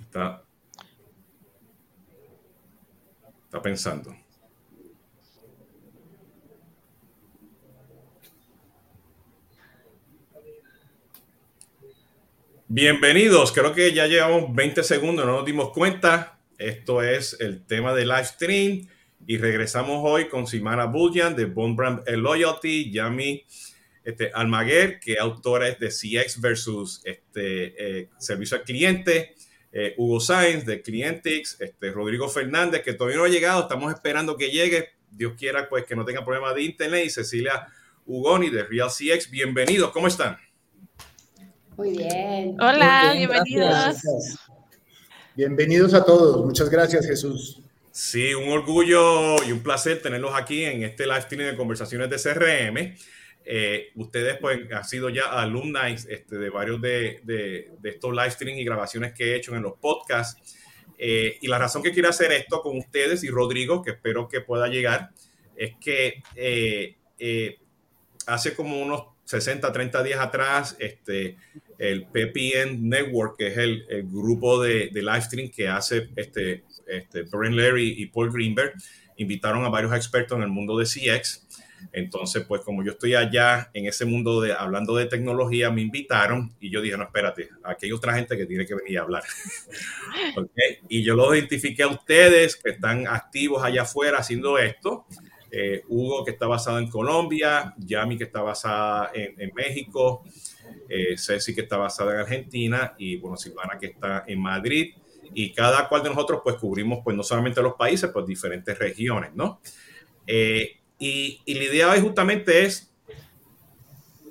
Está, está pensando. Bienvenidos, creo que ya llevamos 20 segundos, no nos dimos cuenta. Esto es el tema de live stream y regresamos hoy con Simana Bullian de Bone Brand Loyalty, Yami este, Almaguer, que autora es de CX versus este, eh, servicio al cliente, eh, Hugo Sáenz de Clientix, este, Rodrigo Fernández, que todavía no ha llegado, estamos esperando que llegue, Dios quiera pues que no tenga problemas de internet, y Cecilia Ugoni de Real CX, bienvenidos, ¿cómo están? Muy bien. Hola, bienvenidos. Bienvenidos a todos. Muchas gracias, Jesús. Sí, un orgullo y un placer tenerlos aquí en este live stream de conversaciones de CRM. Eh, ustedes pues han sido ya alumni este, de varios de, de, estos live streams y grabaciones que he hecho en los podcasts. Eh, y la razón que quiero hacer esto con ustedes y Rodrigo, que espero que pueda llegar, es que eh, hace como unos 60, 30 días atrás, este, el PPN Network, que es el, grupo de, de, live stream que hace este, este, Brian Larry y Paul Greenberg, invitaron a varios expertos en el mundo de CX. Entonces, pues como yo estoy allá en ese mundo de hablando de tecnología, me invitaron y yo dije, no, espérate, aquí hay otra gente que tiene que venir a hablar. Y yo los identifiqué a ustedes que están activos allá afuera haciendo esto. Eh, Hugo, que está basado en Colombia, Yami, que está basada en, México, eh, Ceci, que está basada en Argentina, y bueno, Silvana, que está en Madrid. Y cada cual de nosotros, pues cubrimos, pues no solamente los países, pues diferentes regiones, ¿no? Eh, y, la idea hoy justamente es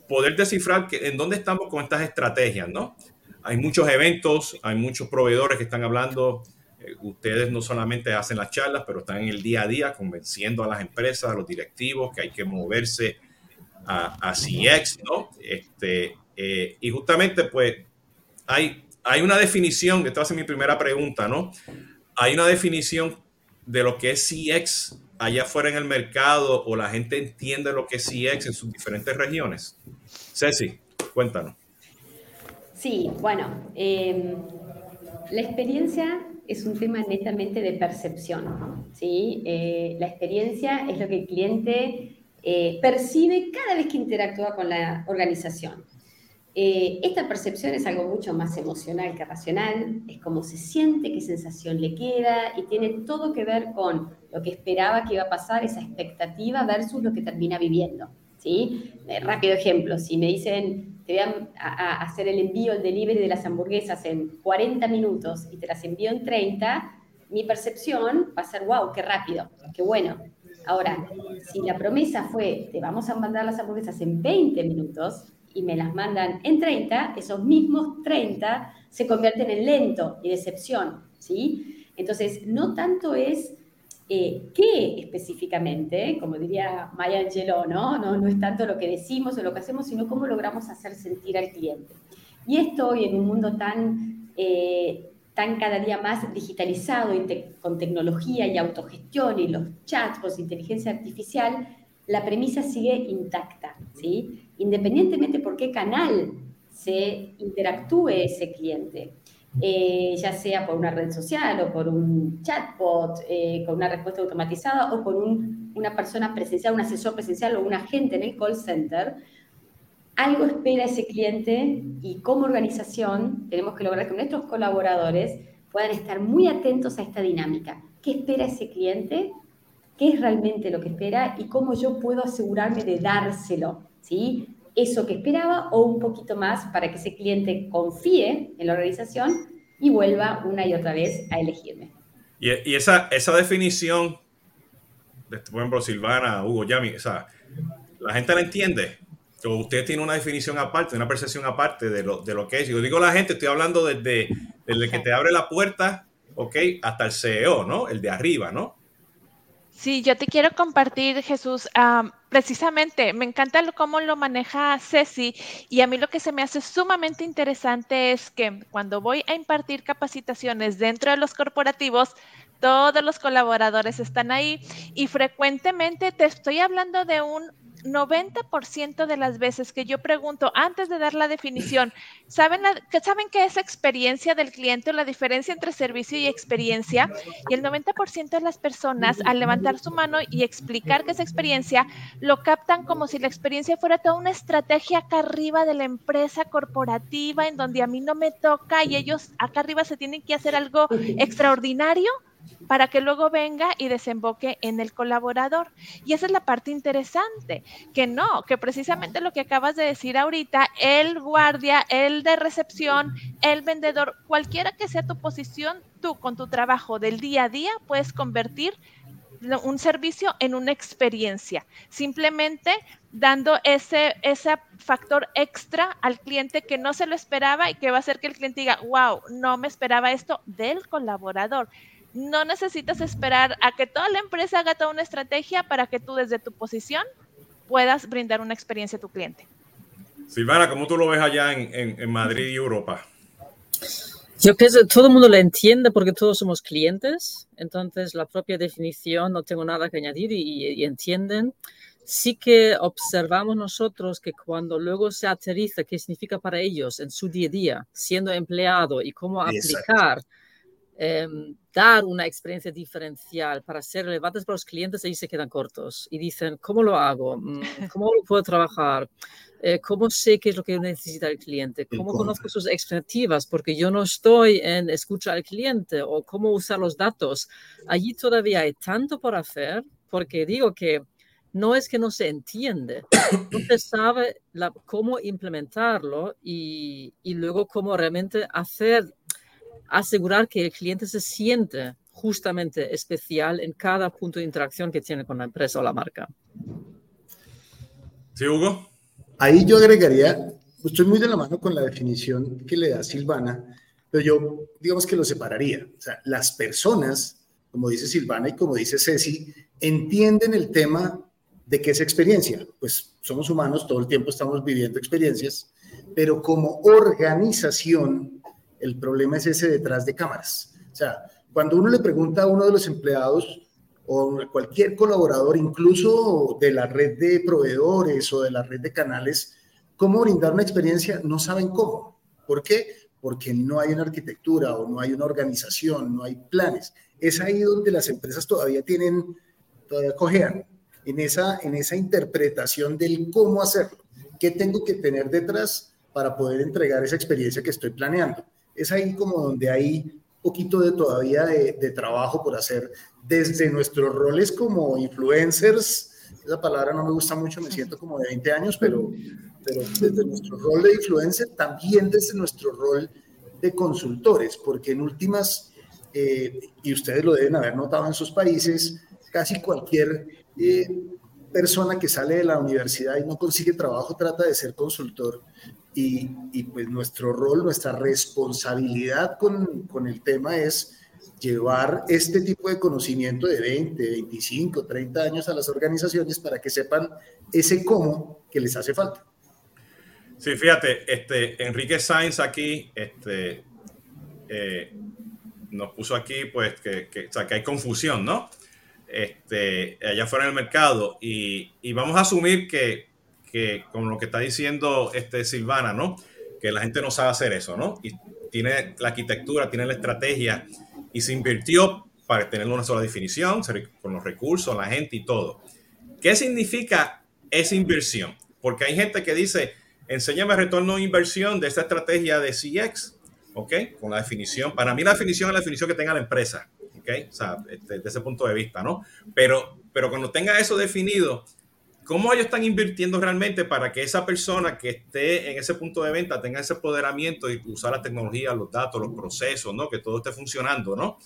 poder descifrar que, en dónde estamos con estas estrategias, ¿no? Hay muchos eventos, hay muchos proveedores que están hablando eh, ustedes no solamente hacen las charlas, pero están en el día a día convenciendo a las empresas, a los directivos que hay que moverse a, CX, ¿no? Este, eh, y justamente, pues, hay, hay una definición, esta va a ser mi primera pregunta, ¿no? Hay una definición de lo que es CX allá afuera en el mercado o la gente entiende lo que es CX en sus diferentes regiones. Ceci, cuéntanos. Sí, bueno, eh, la experiencia es un tema netamente de percepción. ¿sí? Eh, la experiencia es lo que el cliente eh, percibe cada vez que interactúa con la organización. Eh, esta percepción es algo mucho más emocional que racional, es cómo se siente, qué sensación le queda y tiene todo que ver con lo que esperaba que iba a pasar, esa expectativa versus lo que termina viviendo. ¿sí? rápido ejemplo, si me dicen te voy a, hacer el envío, el delivery de las hamburguesas en 40 minutos y te las envío en 30, mi percepción va a ser, wow, qué rápido, qué bueno. Ahora, si la promesa fue, te vamos a mandar las hamburguesas en 20 minutos y me las mandan en 30, esos mismos 30 se convierten en lento y decepción, ¿sí? Entonces, no tanto es eh, qué específicamente, como diría Maya Angelou, ¿no? ¿no? No es tanto lo que decimos o lo que hacemos, sino cómo logramos hacer sentir al cliente. Y esto hoy en un mundo tan, eh, tan cada día más digitalizado con tecnología y autogestión y los chats, inteligencia artificial, la premisa sigue intacta, ¿sí? Independientemente por qué canal se interactúe ese cliente. Eh, ya sea por una red social o por un chatbot eh, con una respuesta automatizada o por una persona presencial, un asesor presencial o un agente en el call center, algo espera ese cliente y como organización tenemos que lograr que nuestros colaboradores puedan estar muy atentos a esta dinámica. ¿Qué espera ese cliente? ¿Qué es realmente lo que espera? Y cómo yo puedo asegurarme de dárselo, ¿sí? eso que esperaba o un poquito más para que ese cliente confíe en la organización y vuelva una y otra vez a elegirme. Y, esa, esa definición, de, por ejemplo, Silvana, Hugo, Yami, o sea, la gente la entiende. Que usted tiene una definición aparte, una percepción aparte de lo, de lo que es. Yo digo la gente, estoy hablando desde, desde que te abre la puerta, ¿ok? Hasta el CEO, ¿no? El de arriba, ¿no? Sí, yo te quiero compartir, Jesús, precisamente, me encanta cómo lo maneja Ceci y a mí lo que se me hace sumamente interesante es que cuando voy a impartir capacitaciones dentro de los corporativos, todos los colaboradores están ahí y frecuentemente te estoy hablando de un 90% de las veces que yo pregunto antes de dar la definición, ¿saben, ¿saben qué es experiencia del cliente o la diferencia entre servicio y experiencia? Y el 90% de las personas al levantar su mano y explicar qué es experiencia, lo captan como si la experiencia fuera toda una estrategia acá arriba de la empresa corporativa en donde a mí no me toca y ellos acá arriba se tienen que hacer algo extraordinario para que luego venga y desemboque en el colaborador. Y esa es la parte interesante, que no, que precisamente lo que acabas de decir ahorita, el guardia, el de recepción, el vendedor, cualquiera que sea tu posición, tú con tu trabajo del día a día puedes convertir un servicio en una experiencia, simplemente dando ese, ese factor extra al cliente que no se lo esperaba y que va a hacer que el cliente diga, wow, no me esperaba esto del colaborador no necesitas esperar a que toda la empresa haga toda una estrategia para que tú desde tu posición puedas brindar una experiencia a tu cliente. Silvana, ¿cómo tú lo ves allá en, Madrid y Europa? Yo pienso que todo el mundo lo entiende porque todos somos clientes, entonces la propia definición no tengo nada que añadir y, entienden. Sí que observamos nosotros que cuando luego se aterriza qué significa para ellos en su día a día, siendo empleado y cómo aplicar Em, dar una experiencia diferencial para ser relevantes para los clientes, ahí se quedan cortos y dicen, ¿cómo lo hago? Mm, ¿Cómo lo puedo trabajar? Eh, ¿Cómo sé qué es lo que necesita el cliente? ¿Cómo conozco sus expectativas? Porque yo no estoy en escuchar al cliente o cómo usar los datos. Allí todavía hay tanto por hacer porque digo que no es que no se entiende, no se sabe la, cómo implementarlo y, y luego cómo realmente hacer asegurar que el cliente se siente justamente especial en cada punto de interacción que tiene con la empresa o la marca. Sí, Hugo. Ahí yo agregaría, estoy muy de la mano con la definición que le da Silvana, pero yo digamos que lo separaría. O sea, las personas, como dice Silvana y como dice Ceci, entienden el tema de qué es experiencia. Pues somos humanos, todo el tiempo estamos viviendo experiencias, pero como organización el problema es ese detrás de cámaras. O sea, cuando uno le pregunta a uno de los empleados o cualquier colaborador, incluso de la red de proveedores o de la red de canales, cómo brindar una experiencia, no saben cómo. ¿Por qué? Porque no hay una arquitectura o no hay una organización, no hay planes. Es ahí donde las empresas todavía tienen, todavía cojean en esa, en esa interpretación del cómo hacerlo. ¿Qué tengo que tener detrás para poder entregar esa experiencia que estoy planeando? Es ahí como donde hay poquito de todavía de, trabajo por hacer desde nuestros roles como influencers. Esa palabra no me gusta mucho, me siento como de 20 años, pero, pero desde nuestro rol de influencer, también desde nuestro rol de consultores, porque en últimas, eh, y ustedes lo deben haber notado en sus países, casi cualquier eh, persona que sale de la universidad y no consigue trabajo trata de ser consultor y, pues nuestro rol, nuestra responsabilidad con, con, el tema es llevar este tipo de conocimiento de 20, 25, 30 años a las organizaciones para que sepan ese cómo que les hace falta. Sí, fíjate, este, Enrique Sainz aquí este, eh, nos puso aquí pues que, o sea, que hay confusión, ¿no? Este, allá fuera en el mercado y, y vamos a asumir que que con lo que está diciendo este Silvana, ¿no? Que la gente no sabe hacer eso, ¿no? Y tiene la arquitectura, tiene la estrategia y se invirtió para tener una sola definición, con los recursos, la gente y todo. ¿Qué significa esa inversión? Porque hay gente que dice, enséñame retorno de inversión de esta estrategia de CX, ¿ok? Con la definición. Para mí la definición es la definición que tenga la empresa, ¿ok? O sea, desde, desde ese punto de vista, ¿no? Pero, pero cuando tenga eso definido, ¿Cómo ellos están invirtiendo realmente para que esa persona que esté en ese punto de venta tenga ese apoderamiento y usar la tecnología, los datos, los procesos, ¿no? Que todo esté funcionando, ¿no?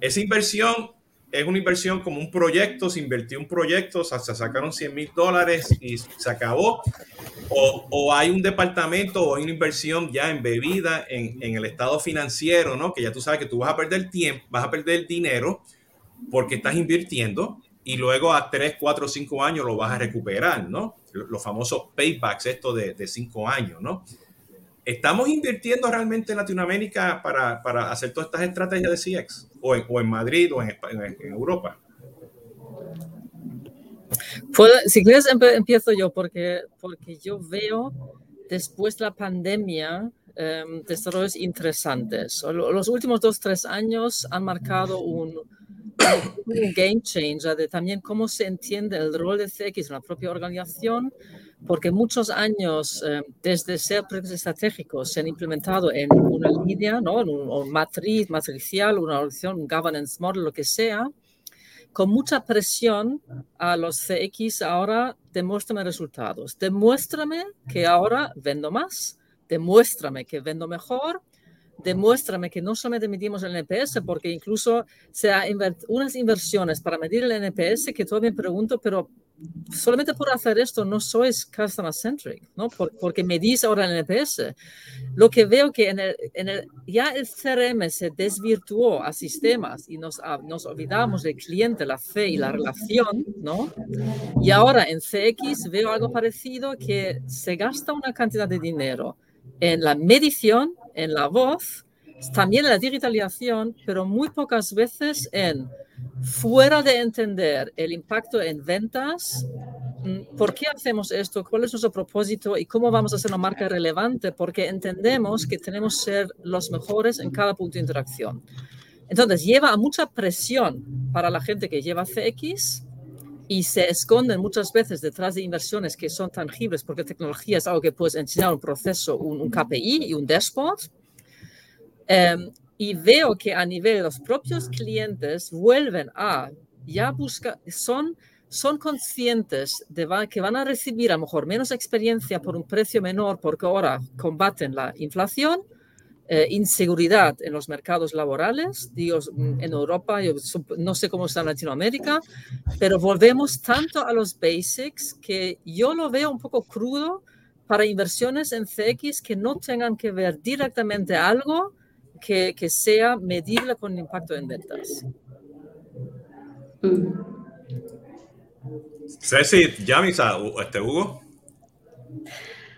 Esa inversión es una inversión como un proyecto, se invirtió un proyecto, o sea, se sacaron 100 mil dólares y se acabó. O, o, hay un departamento o hay una inversión ya embebida en, en el estado financiero, ¿no? Que ya tú sabes que tú vas a perder tiempo, vas a perder dinero porque estás invirtiendo y luego a 3, 4, 5 años lo vas a recuperar, ¿no? Los famosos paybacks, esto de 5 años, ¿no? ¿Estamos invirtiendo realmente en Latinoamérica para, para, hacer todas estas estrategias de CX? o en, Madrid o en, Europa? Pues, si quieres, empiezo yo, porque, porque yo veo después de la pandemia em, desarrollos interesantes. Los últimos dos, tres años han marcado un, un game changer de también cómo se entiende el rol de CX en la propia organización, porque muchos años eh, desde ser estratégicos se han implementado en una línea, ¿no? en un, matriz, matricial, una organización, un governance model, lo que sea, con mucha presión a los CX ahora, demuéstrame resultados, demuéstrame que ahora vendo más, demuéstrame que vendo mejor, demuéstrame que no solamente medimos el NPS, porque incluso se ha unas inversiones para medir el NPS que todavía me pregunto, pero solamente por hacer esto no sois customer centric, ¿no? porque medís ahora el NPS. Lo que veo que en el, en el, ya el CRM se desvirtuó a sistemas y nos, nos olvidamos del cliente, la fe y la relación, ¿no? Y ahora en CX veo algo parecido que se gasta una cantidad de dinero en la medición, en la voz, también en la digitalización, pero muy pocas veces en fuera de entender el impacto en ventas, mm, ¿por qué hacemos esto? ¿Cuál es nuestro propósito? ¿Y cómo vamos a hacer una marca relevante? Porque entendemos que tenemos que ser los mejores en cada punto de interacción. Entonces, lleva a mucha presión para la gente que lleva CX y se esconden muchas veces detrás de inversiones que son tangibles, porque tecnología es algo que puedes enseñar un proceso, un, KPI y un dashboard. Em, y veo que a nivel de los propios clientes vuelven a ya buscar, son, son conscientes de que van a recibir a lo mejor menos experiencia por un precio menor porque ahora combaten la inflación, eh, inseguridad en los mercados laborales, digo, mm, en Europa, yo no sé cómo está en Latinoamérica, pero volvemos tanto a los basics que yo lo veo un poco crudo para inversiones en CX que no tengan que ver directamente algo que, que sea medible con impacto en ventas. Ceci, Yamisa, este Hugo.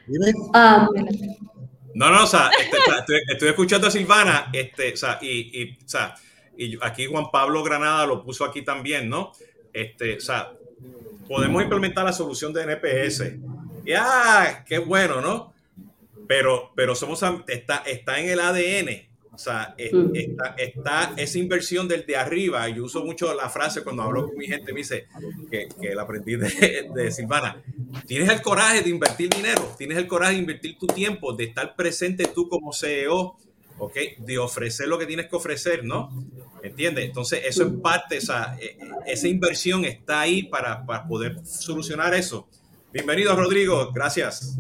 Dime. Um, no, no, o sea, este, estoy, escuchando a Silvana, este, o sea, y, y, o sea, y aquí Juan Pablo Granada lo puso aquí también, ¿no? Este, o sea, podemos implementar la solución de NPS. Y, ah, qué bueno, ¿no? Pero, pero somos, está, está en el ADN o sea, mm. está, está, esa inversión del de arriba. Yo uso mucho la frase cuando hablo con mi gente, me dice que, que la aprendí de, de, Silvana. Tienes el coraje de invertir dinero, tienes el coraje de invertir tu tiempo, de estar presente tú como CEO, ¿ok? De ofrecer lo que tienes que ofrecer, ¿no? ¿Entiendes? Entonces, eso es parte, o sea, e, e, esa inversión está ahí para, para poder solucionar eso. Bienvenido, Rodrigo. Gracias.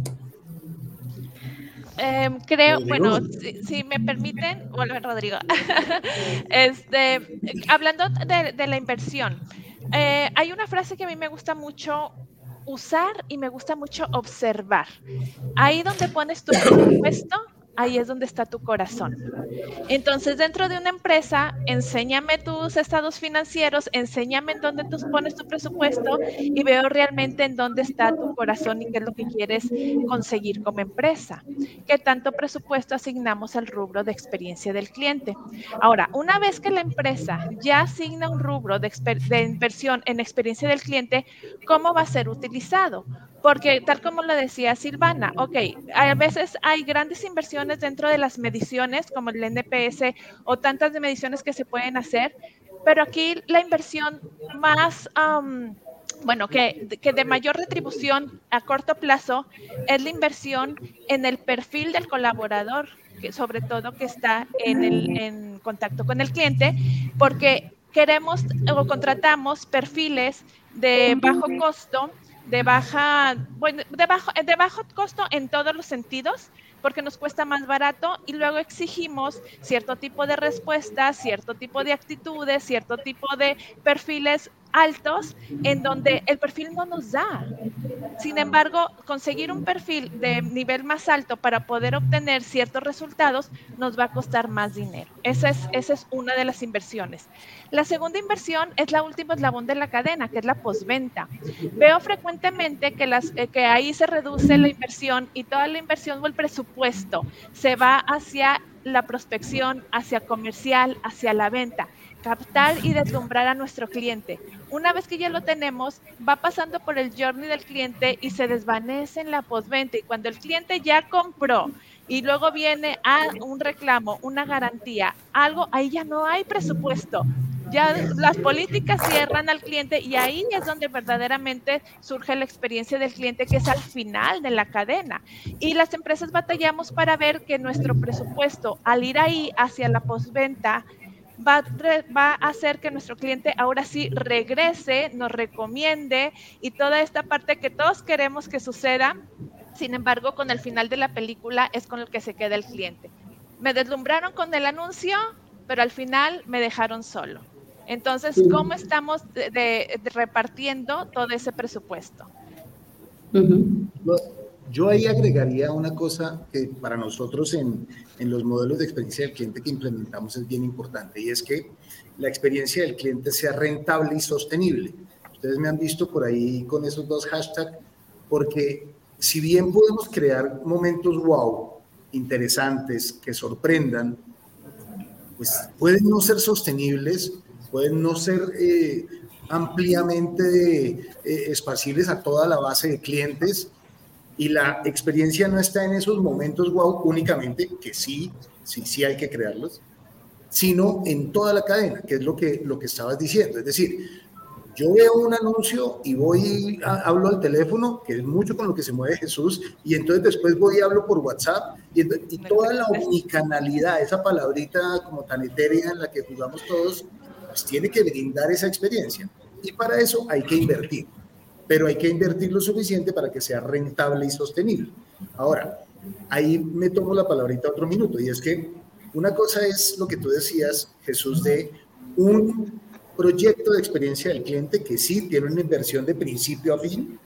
Em, creo, bueno, si, me permiten, vuelve Rodrigo. este, hablando de, la inversión, eh, hay una frase que a mí me gusta mucho usar y me gusta mucho observar. Ahí donde pones tu presupuesto, ahí es donde está tu corazón. Entonces, dentro de una empresa, enséñame tus estados financieros, enséñame en dónde tú pones tu presupuesto y veo realmente en dónde está tu corazón y qué es lo que quieres conseguir como empresa. ¿Qué tanto presupuesto asignamos al rubro de experiencia del cliente? Ahora, una vez que la empresa ya asigna un rubro de, de inversión en experiencia del cliente, ¿cómo va a ser utilizado? Porque tal como lo decía Silvana, ok, a veces hay grandes inversiones dentro de las mediciones, como el NPS o tantas de mediciones que se pueden hacer, pero aquí la inversión más, bueno, que, que, de mayor retribución a corto plazo es la inversión en el perfil del colaborador, sobre todo que está en, el, en contacto con el cliente, porque queremos o contratamos perfiles de bajo costo de baja, bueno, de bajo, de bajo costo en todos los sentidos, porque nos cuesta más barato y luego exigimos cierto tipo de respuestas, cierto tipo de actitudes, cierto tipo de perfiles altos en donde el perfil no nos da. Sin embargo, conseguir un perfil de nivel más alto para poder obtener ciertos resultados nos va a costar más dinero. Esa es, una de las inversiones. La segunda inversión es la última eslabón de la cadena, que es la postventa. Veo frecuentemente que, eh, que ahí se reduce la inversión y toda la inversión o el presupuesto se va hacia la prospección, hacia comercial, hacia la venta captar y deslumbrar a nuestro cliente. Una vez que ya lo tenemos, va pasando por el journey del cliente y se desvanece en la postventa. Y cuando el cliente ya compró y luego viene a un reclamo, una garantía, algo, ahí ya no hay presupuesto. Ya las políticas cierran al cliente y ahí es donde verdaderamente surge la experiencia del cliente, que es al final de la cadena. Y las empresas batallamos para ver que nuestro presupuesto, al ir ahí hacia la postventa, va, va, a hacer que nuestro cliente ahora sí regrese, nos recomiende y toda esta parte que todos queremos que suceda. Sin embargo, con el final de la película es con el que se queda el cliente. Me deslumbraron con el anuncio, pero al final me dejaron solo. Entonces, ¿cómo estamos de, repartiendo todo ese presupuesto? Yo ahí agregaría una cosa que para nosotros en, en, los modelos de experiencia del cliente que implementamos es bien importante y es que la experiencia del cliente sea rentable y sostenible. Ustedes me han visto por ahí con esos dos hashtags porque si bien podemos crear momentos wow, interesantes, que sorprendan, pues pueden no ser sostenibles, pueden no ser eh, ampliamente eh, esparcibles a toda la base de clientes y la experiencia no está en esos momentos wow únicamente, que sí, sí, sí hay que crearlos, sino en toda la cadena, que es lo que, lo que estabas diciendo. Es decir, yo veo un anuncio y voy, a, hablo al teléfono, que es mucho con lo que se mueve Jesús, y entonces después voy y hablo por WhatsApp, y, y toda la omnicanalidad, esa palabrita como tan etérea en la que jugamos todos, pues tiene que brindar esa experiencia. Y para eso hay que invertir pero hay que invertir lo suficiente para que sea rentable y sostenible. Ahora, ahí me tomo la palabrita otro minuto, y es que una cosa es lo que tú decías, Jesús, de un proyecto de experiencia del cliente que sí tiene una inversión de principio a fin,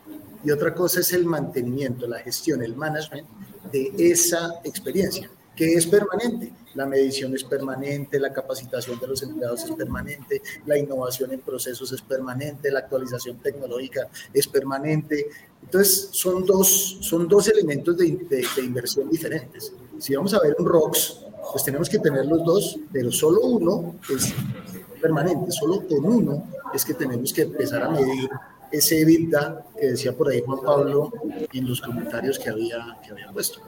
y otra cosa es el mantenimiento, la gestión, el management de esa experiencia, que es permanente la medición es permanente, la capacitación de los empleados es permanente, la innovación en procesos es permanente, la actualización tecnológica es permanente. Entonces, son dos, son dos elementos de, inversión diferentes. Si vamos a ver un ROX, pues tenemos que tener los dos, pero solo uno es permanente, solo con uno es que tenemos que empezar a medir ese EBITDA que decía por ahí Juan Pablo en los comentarios que había, que había puesto.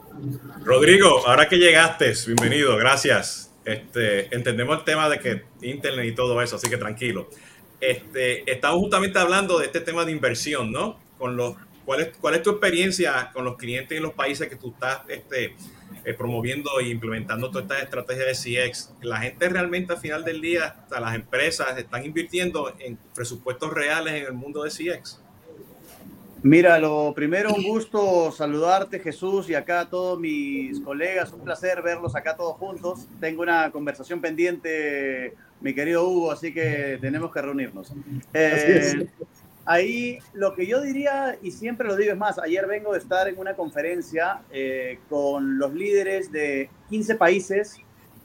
Rodrigo, ahora que llegaste, bienvenido, gracias. Este, entendemos el tema de que Internet y todo eso, así que tranquilo. Este, estamos justamente hablando de este tema de inversión, ¿no? Con los, ¿cuál, es, ¿Cuál es tu experiencia con los clientes en los países que tú estás este, eh, promoviendo e implementando todas estas estrategias de CX? La gente realmente al final del día, hasta las empresas, están invirtiendo en presupuestos reales en el mundo de CX. Mira, lo primero, un gusto saludarte, Jesús, y acá a todos mis colegas. Un placer verlos acá todos juntos. Tengo una conversación pendiente, mi querido Hugo, así que tenemos que reunirnos. Eh, ahí lo que yo diría, y siempre lo digo, es más, ayer vengo de estar en una conferencia eh, con los líderes de 15 países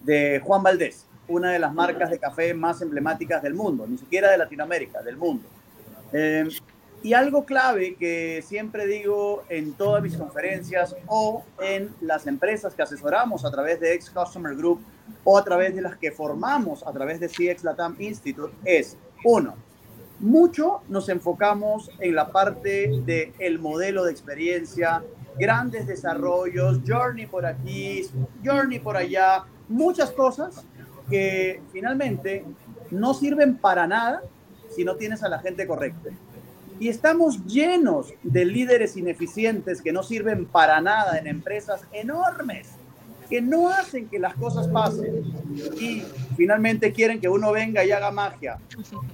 de Juan Valdés, una de las marcas de café más emblemáticas del mundo, ni siquiera de Latinoamérica, del mundo. Eh, y algo clave que siempre digo en todas mis conferencias o en las empresas que asesoramos a través de Ex Customer Group o a través de las que formamos a través de CX Latam Institute es, uno, mucho nos enfocamos en la parte del el modelo de experiencia, grandes desarrollos, journey por aquí, journey por allá, muchas cosas que finalmente no sirven para nada si no tienes a la gente correcta. Y estamos llenos de líderes ineficientes que no sirven para nada en empresas enormes, que no hacen que las cosas pasen y finalmente quieren que uno venga y haga magia.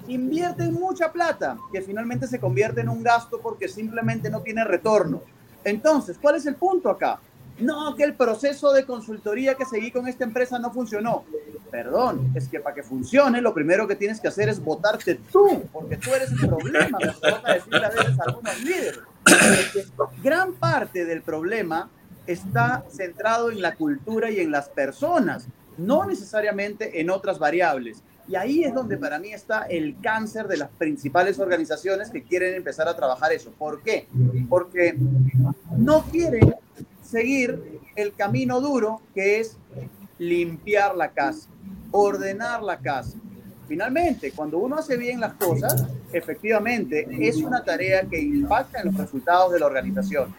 Invierten mucha plata que finalmente se convierte en un gasto porque simplemente no tiene retorno. Entonces, ¿cuál es el punto acá? No, que el proceso de consultoría que seguí con esta empresa no funcionó. Perdón, es que para que funcione, lo primero que tienes que hacer es votarte tú, porque tú eres el problema, me van a decir a veces algunos líderes. gran parte del problema está centrado en la cultura y en las personas, no necesariamente en otras variables. Y ahí es donde para mí está el cáncer de las principales organizaciones que quieren empezar a trabajar eso. ¿Por qué? Porque no quieren seguir el camino duro que es limpiar la casa, ordenar la casa. Finalmente, cuando uno hace bien las cosas, efectivamente es una tarea que impacta en los resultados de la organización.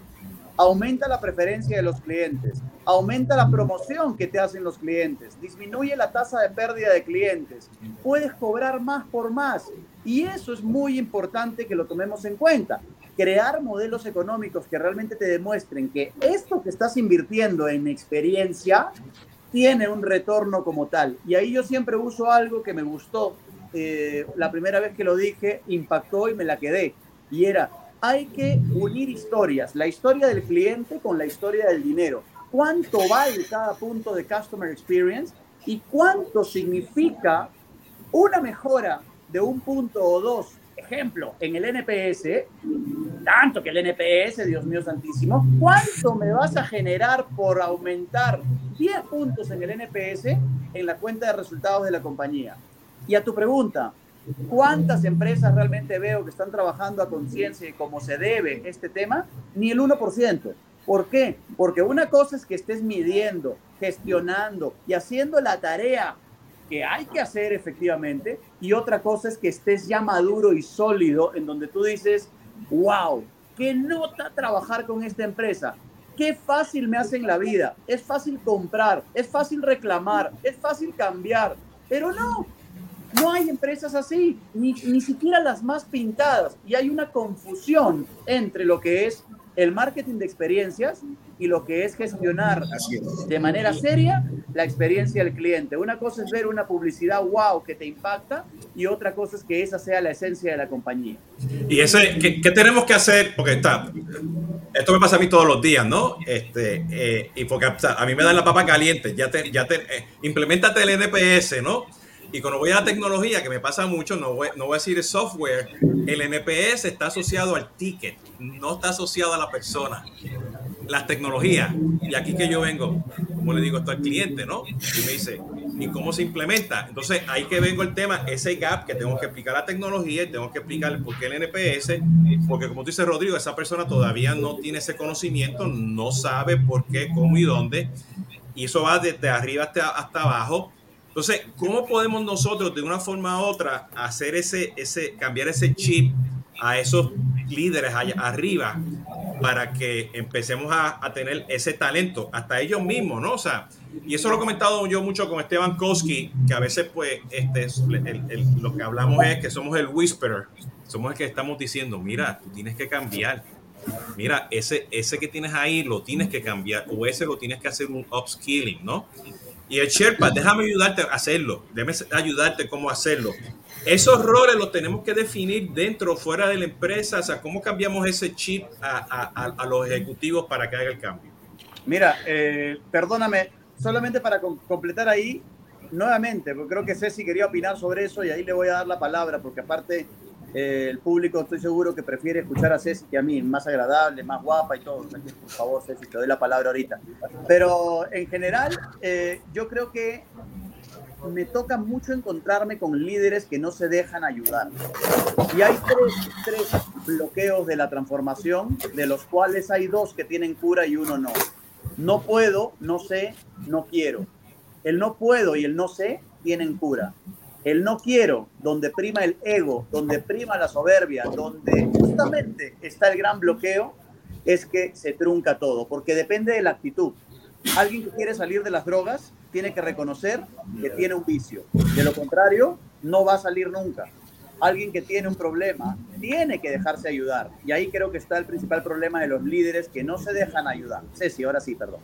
Aumenta la preferencia de los clientes, aumenta la promoción que te hacen los clientes, disminuye la tasa de pérdida de clientes, puedes cobrar más por más. Y eso es muy importante que lo tomemos en cuenta. Crear modelos económicos que realmente te demuestren que esto que estás invirtiendo en experiencia tiene un retorno como tal. Y ahí yo siempre uso algo que me gustó. Eh, la primera vez que lo dije, impactó y me la quedé. Y era, hay que unir historias, la historia del cliente con la historia del dinero. ¿Cuánto vale cada punto de Customer Experience? ¿Y cuánto significa una mejora de un punto o dos ejemplo, en el NPS, tanto que el NPS, Dios mío santísimo, ¿cuánto me vas a generar por aumentar 10 puntos en el NPS en la cuenta de resultados de la compañía? Y a tu pregunta, ¿cuántas empresas realmente veo que están trabajando a conciencia y como se debe este tema? Ni el 1%. ¿Por qué? Porque una cosa es que estés midiendo, gestionando y haciendo la tarea que hay que hacer efectivamente y otra cosa es que estés ya maduro y sólido en donde tú dices, wow, qué nota trabajar con esta empresa, qué fácil me hacen la vida, es fácil comprar, es fácil reclamar, es fácil cambiar, pero no, no hay empresas así, ni, ni siquiera las más pintadas y hay una confusión entre lo que es el marketing de experiencias y lo que es gestionar de manera seria la experiencia del cliente. Una cosa es ver una publicidad wow que te impacta y otra cosa es que esa sea la esencia de la compañía. Y ese, ¿qué, tenemos que hacer? Porque está, esto me pasa a mí todos los días, ¿no? Este, eh, y porque a mí me dan la papa caliente, ya te, ya te, eh, implementate el NPS, ¿no? Y cuando voy a la tecnología, que me pasa mucho, no voy, no voy a decir software, el NPS está asociado al ticket, no está asociado a la persona. Las tecnologías, y aquí que yo vengo, como le digo esto al cliente, ¿no? Y me dice, ¿y cómo se implementa? Entonces ahí que vengo el tema, ese gap que tengo que explicar la tecnología y tengo que explicar por qué el NPS, porque como tú dices, Rodrigo, esa persona todavía no tiene ese conocimiento, no sabe por qué, cómo y dónde, y eso va desde arriba hasta, hasta abajo entonces, ¿cómo podemos nosotros de una forma u otra hacer ese, ese, cambiar ese chip a esos líderes allá arriba para que empecemos a, a, tener ese talento, hasta ellos mismos, ¿no? O sea, y eso lo he comentado yo mucho con Esteban Koski, que a veces, pues, este, lo que hablamos es que somos el whisperer, somos el que estamos diciendo, mira, tú tienes que cambiar, mira, ese, ese que tienes ahí lo tienes que cambiar, o ese lo tienes que hacer un upskilling, ¿no? Y el Sherpa, déjame ayudarte a hacerlo, déjame ayudarte cómo hacerlo. Esos roles los tenemos que definir dentro o fuera de la empresa, o sea, cómo cambiamos ese chip a, los ejecutivos para que haga el cambio. Mira, eh, perdóname, solamente para completar ahí, nuevamente, porque creo que Ceci quería opinar sobre eso y ahí le voy a dar la palabra, porque aparte eh, el público estoy seguro que prefiere escuchar a Ceci que a mí, más agradable, más guapa y todo. Por favor, Ceci, te doy la palabra ahorita. Pero en general, eh, yo creo que me toca mucho encontrarme con líderes que no se dejan ayudar. Y hay tres, tres bloqueos de la transformación, de los cuales hay dos que tienen cura y uno no. No puedo, no sé, no quiero. El no puedo y el no sé tienen cura. El no quiero, donde prima el ego, donde prima la soberbia, donde justamente está el gran bloqueo, es que se trunca todo, porque depende de la actitud. Alguien que quiere salir de las drogas tiene que reconocer que tiene un vicio. De lo contrario, no va a salir nunca. Alguien que tiene un problema tiene que dejarse ayudar. Y ahí creo que está el principal problema de los líderes que no se dejan ayudar. Ceci, ahora sí, perdón.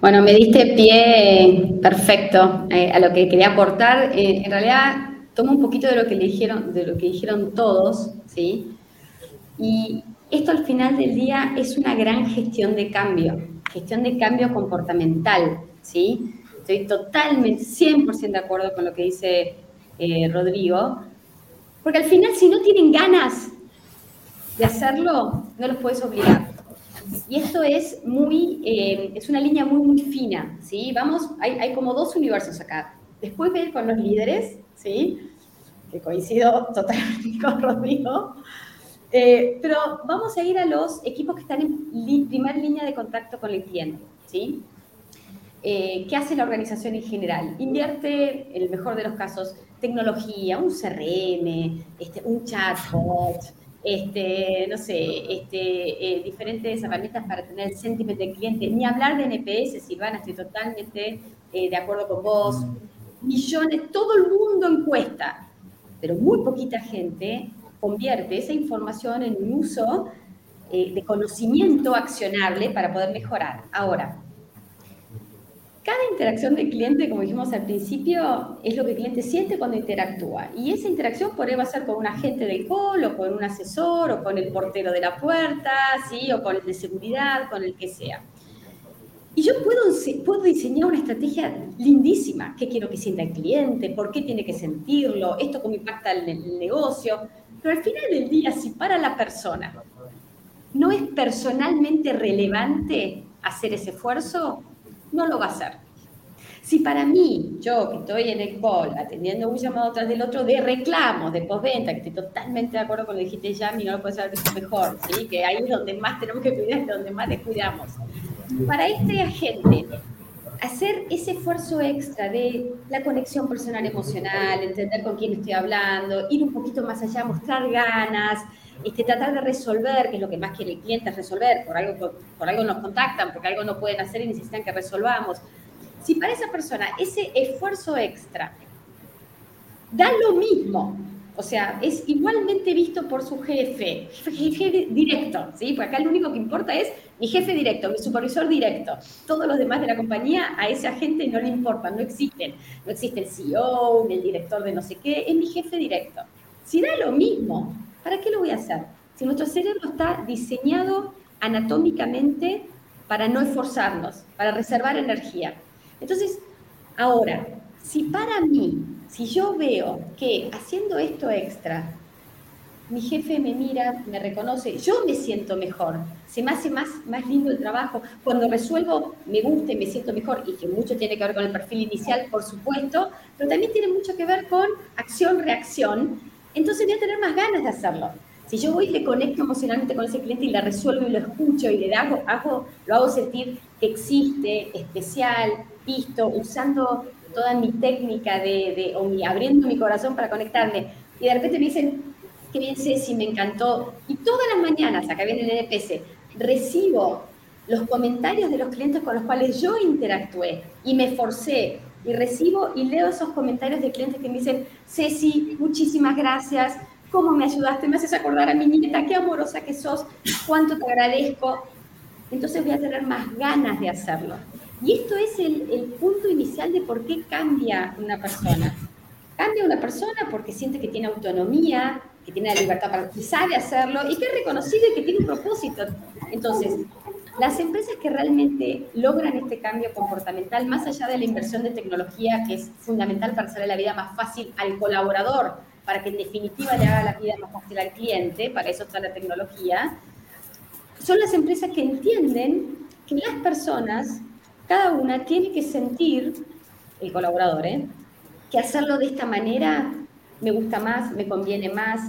Bueno, me diste pie perfecto eh, a lo que quería aportar. Eh, en realidad, tomo un poquito de lo que le dijeron, de lo que dijeron todos, ¿sí? Y esto al final del día es una gran gestión de cambio, gestión de cambio comportamental, ¿sí? Estoy totalmente, 100% de acuerdo con lo que dice eh, Rodrigo, porque al final si no tienen ganas de hacerlo, no los puedes obligar. Y esto es muy, eh, es una línea muy, muy fina, ¿sí? Vamos, hay, hay como dos universos acá. Después ver con los líderes, ¿sí? Que coincido totalmente con Rodrigo. Eh, pero vamos a ir a los equipos que están en li primer línea de contacto con el cliente, ¿sí? eh, ¿qué hace la organización en general? Invierte, en el mejor de los casos, tecnología, un CRM, este, un chatbot, este, no sé, este, eh, diferentes herramientas para tener el sentimiento del cliente. Ni hablar de NPS, Silvana, estoy totalmente eh, de acuerdo con vos. Millones, todo el mundo encuesta, pero muy poquita gente convierte esa información en un uso eh, de conocimiento accionable para poder mejorar. Ahora, cada interacción del cliente, como dijimos al principio, es lo que el cliente siente cuando interactúa. Y esa interacción puede va a ser con un agente del call, o con un asesor, o con el portero de la puerta, ¿sí? o con el de seguridad, con el que sea. Y yo puedo, puedo diseñar una estrategia lindísima. ¿Qué quiero que sienta el cliente? ¿Por qué tiene que sentirlo? ¿Esto cómo impacta el, el negocio? Pero al final del día, si para la persona no es personalmente relevante hacer ese esfuerzo, no lo va a hacer. Si para mí, yo que estoy en el call atendiendo un llamado tras del otro de reclamos, de postventa, que estoy totalmente de acuerdo con lo que dijiste ya, no lo puedes mejor, ¿sí? que ahí es donde más tenemos que cuidar, donde más descuidamos. Para este agente, hacer ese esfuerzo extra de la conexión personal emocional, entender con quién estoy hablando, ir un poquito más allá, mostrar ganas, este, tratar de resolver, que es lo que más quiere el cliente, resolver, por algo, por algo nos contactan, porque algo no pueden hacer y necesitan que resolvamos. Si para esa persona ese esfuerzo extra da lo mismo, o sea, es igualmente visto por su jefe, jefe directo, ¿sí? Porque acá lo único que importa es mi jefe directo, mi supervisor directo. Todos los demás de la compañía a ese agente no le importan, no existen. No existe el CEO, ni el director de no sé qué, es mi jefe directo. Si da lo mismo, ¿Para qué lo voy a hacer? Si nuestro cerebro está diseñado anatómicamente para no esforzarnos, para reservar energía. Entonces, ahora, si para mí, si yo veo que haciendo esto extra, mi jefe me mira, me reconoce, yo me siento mejor, se me hace más, más lindo el trabajo, cuando resuelvo me gusta me siento mejor, y que mucho tiene que ver con el perfil inicial, por supuesto, pero también tiene mucho que ver con acción-reacción, entonces voy a tener más ganas de hacerlo. Si yo voy y le conecto emocionalmente con ese cliente y la resuelvo y lo escucho y le hago, hago, lo hago sentir que existe, especial, visto, usando toda mi técnica de, o mi, abriendo mi corazón para conectarme, y de repente me dicen, qué bien si me encantó, y todas las mañanas, acá viene el NPS, recibo los comentarios de los clientes con los cuales yo interactué y me forcé y recibo y leo esos comentarios de clientes que me dicen, Ceci, muchísimas gracias, cómo me ayudaste, me haces acordar a mi nieta, qué amorosa que sos, cuánto te agradezco. Entonces voy a tener más ganas de hacerlo. Y esto es el, punto inicial de por qué cambia una persona. Cambia una persona porque siente que tiene autonomía, que tiene la libertad para que sabe hacerlo y que es reconocido y que tiene un propósito. Entonces, las empresas que realmente logran este cambio comportamental, más allá de la inversión de tecnología, que es fundamental para hacerle la vida más fácil al colaborador, para que en definitiva le haga la vida más fácil al cliente, para eso está la tecnología, son las empresas que entienden que las personas, cada una tiene que sentir, el colaborador, ¿eh? que hacerlo de esta manera me gusta más, me conviene más,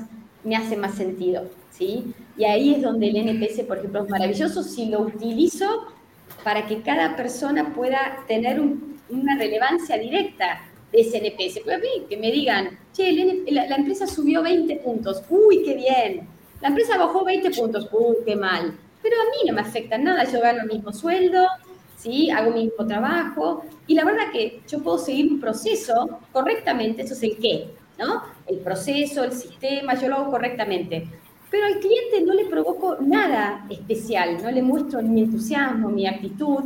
me hace más sentido. ¿sí? Y ahí es donde el NPS, por ejemplo, es maravilloso si lo utilizo para que cada persona pueda tener una relevancia directa de ese NPS. Pues a mí, que me digan, che, la, la, empresa subió 20 puntos, uy, qué bien. La empresa bajó 20 puntos, uy, qué mal. Pero a mí no me afecta nada, yo gano el mismo sueldo, ¿sí? hago mi mismo trabajo. Y la verdad que yo puedo seguir un proceso correctamente, eso es el qué, ¿no? El proceso, el sistema, yo lo hago correctamente pero al cliente no le provoco nada especial, no le muestro mi entusiasmo, mi actitud.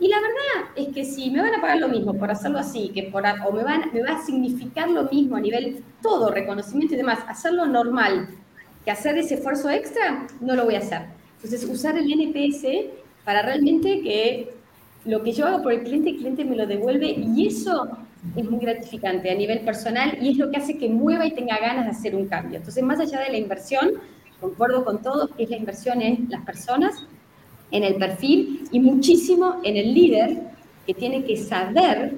Y la verdad es que si me van a pagar lo mismo por hacerlo así, que por, o me, van, me va a significar lo mismo a nivel todo, reconocimiento y demás, hacerlo normal, que hacer ese esfuerzo extra, no lo voy a hacer. Entonces, usar el NPS para realmente que lo que yo hago por el cliente, el cliente me lo devuelve y eso es muy gratificante a nivel personal y es lo que hace que mueva y tenga ganas de hacer un cambio. Entonces, más allá de la inversión, concuerdo con todos que es la inversión en las personas, en el perfil y muchísimo en el líder que tiene que saber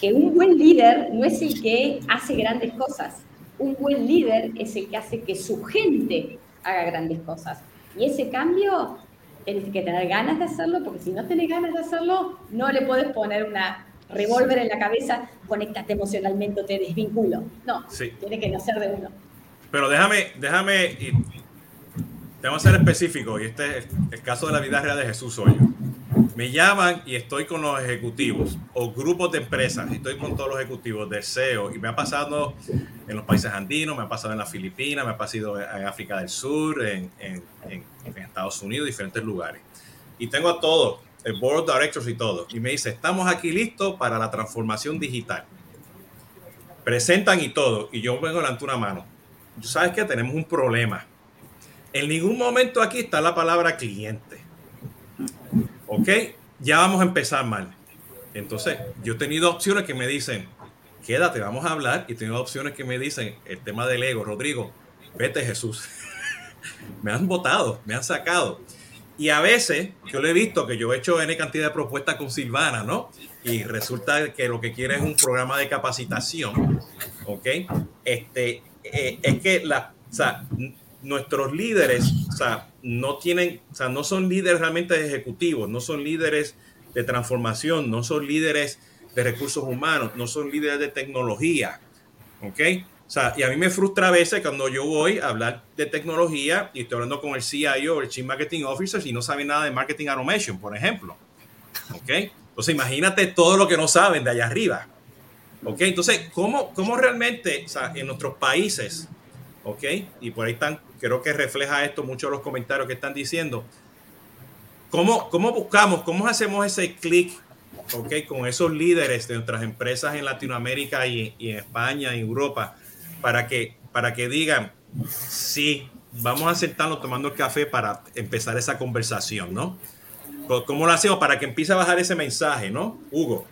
que un buen líder no es el que hace grandes cosas, un buen líder es el que hace que su gente haga grandes cosas. Y ese cambio tienes que tener ganas de hacerlo, porque si no tienes ganas de hacerlo, no le puedes poner una revólver en la cabeza, conéctate emocionalmente o te desvinculo. No, tiene que nacer de uno. Pero déjame, déjame, vamos a ser específico, y este es el caso de la vida real de Jesús hoy. Me llaman y estoy con los ejecutivos o grupos de empresas, y estoy con todos los ejecutivos de SEO, y me ha pasado en los países andinos, me ha pasado en las Filipinas, me ha pasado en África del Sur, en, en, en Estados Unidos, diferentes lugares. Y tengo a todos, el board of directors y todo, y me dice, estamos aquí listos para la transformación digital. Presentan y todo, y yo vengo delante una mano sabes que tenemos un problema. En ningún momento aquí está la palabra cliente. ¿Ok? Ya vamos a empezar mal. Entonces, yo he tenido opciones que me dicen, quédate, vamos a hablar. Y he tenido opciones que me dicen, el tema del ego, Rodrigo, vete Jesús. me han votado, me han sacado. Y a veces yo le he visto que yo he hecho N cantidad de propuestas con Silvana, ¿no? Y resulta que lo que quiere es un programa de capacitación, ¿ok? Este, eh, es que la, nuestros líderes no tienen, o sea, no son líderes realmente ejecutivos, no son líderes de transformación, no son líderes de recursos humanos, no son líderes de tecnología. ¿Ok? O sea, y a mí me frustra a veces cuando yo voy a hablar de tecnología y estoy hablando con el CIO, el Chief Marketing Officer, y no saben nada de Marketing Automation, por ejemplo. ¿Ok? Entonces, imagínate todo lo que no saben de allá arriba. ¿Ok? Entonces, ¿cómo, cómo realmente, o sea, en nuestros países, ¿ok? Y por ahí están, creo que refleja esto mucho los comentarios que están diciendo. ¿Cómo, cómo buscamos, cómo hacemos ese clic, ¿ok? Con esos líderes de nuestras empresas en Latinoamérica y, y, en España, en Europa, para que, para que digan, sí, vamos a sentarnos tomando el café para empezar esa conversación, ¿no? ¿Cómo lo hacemos para que empiece a bajar ese mensaje, ¿no? Hugo.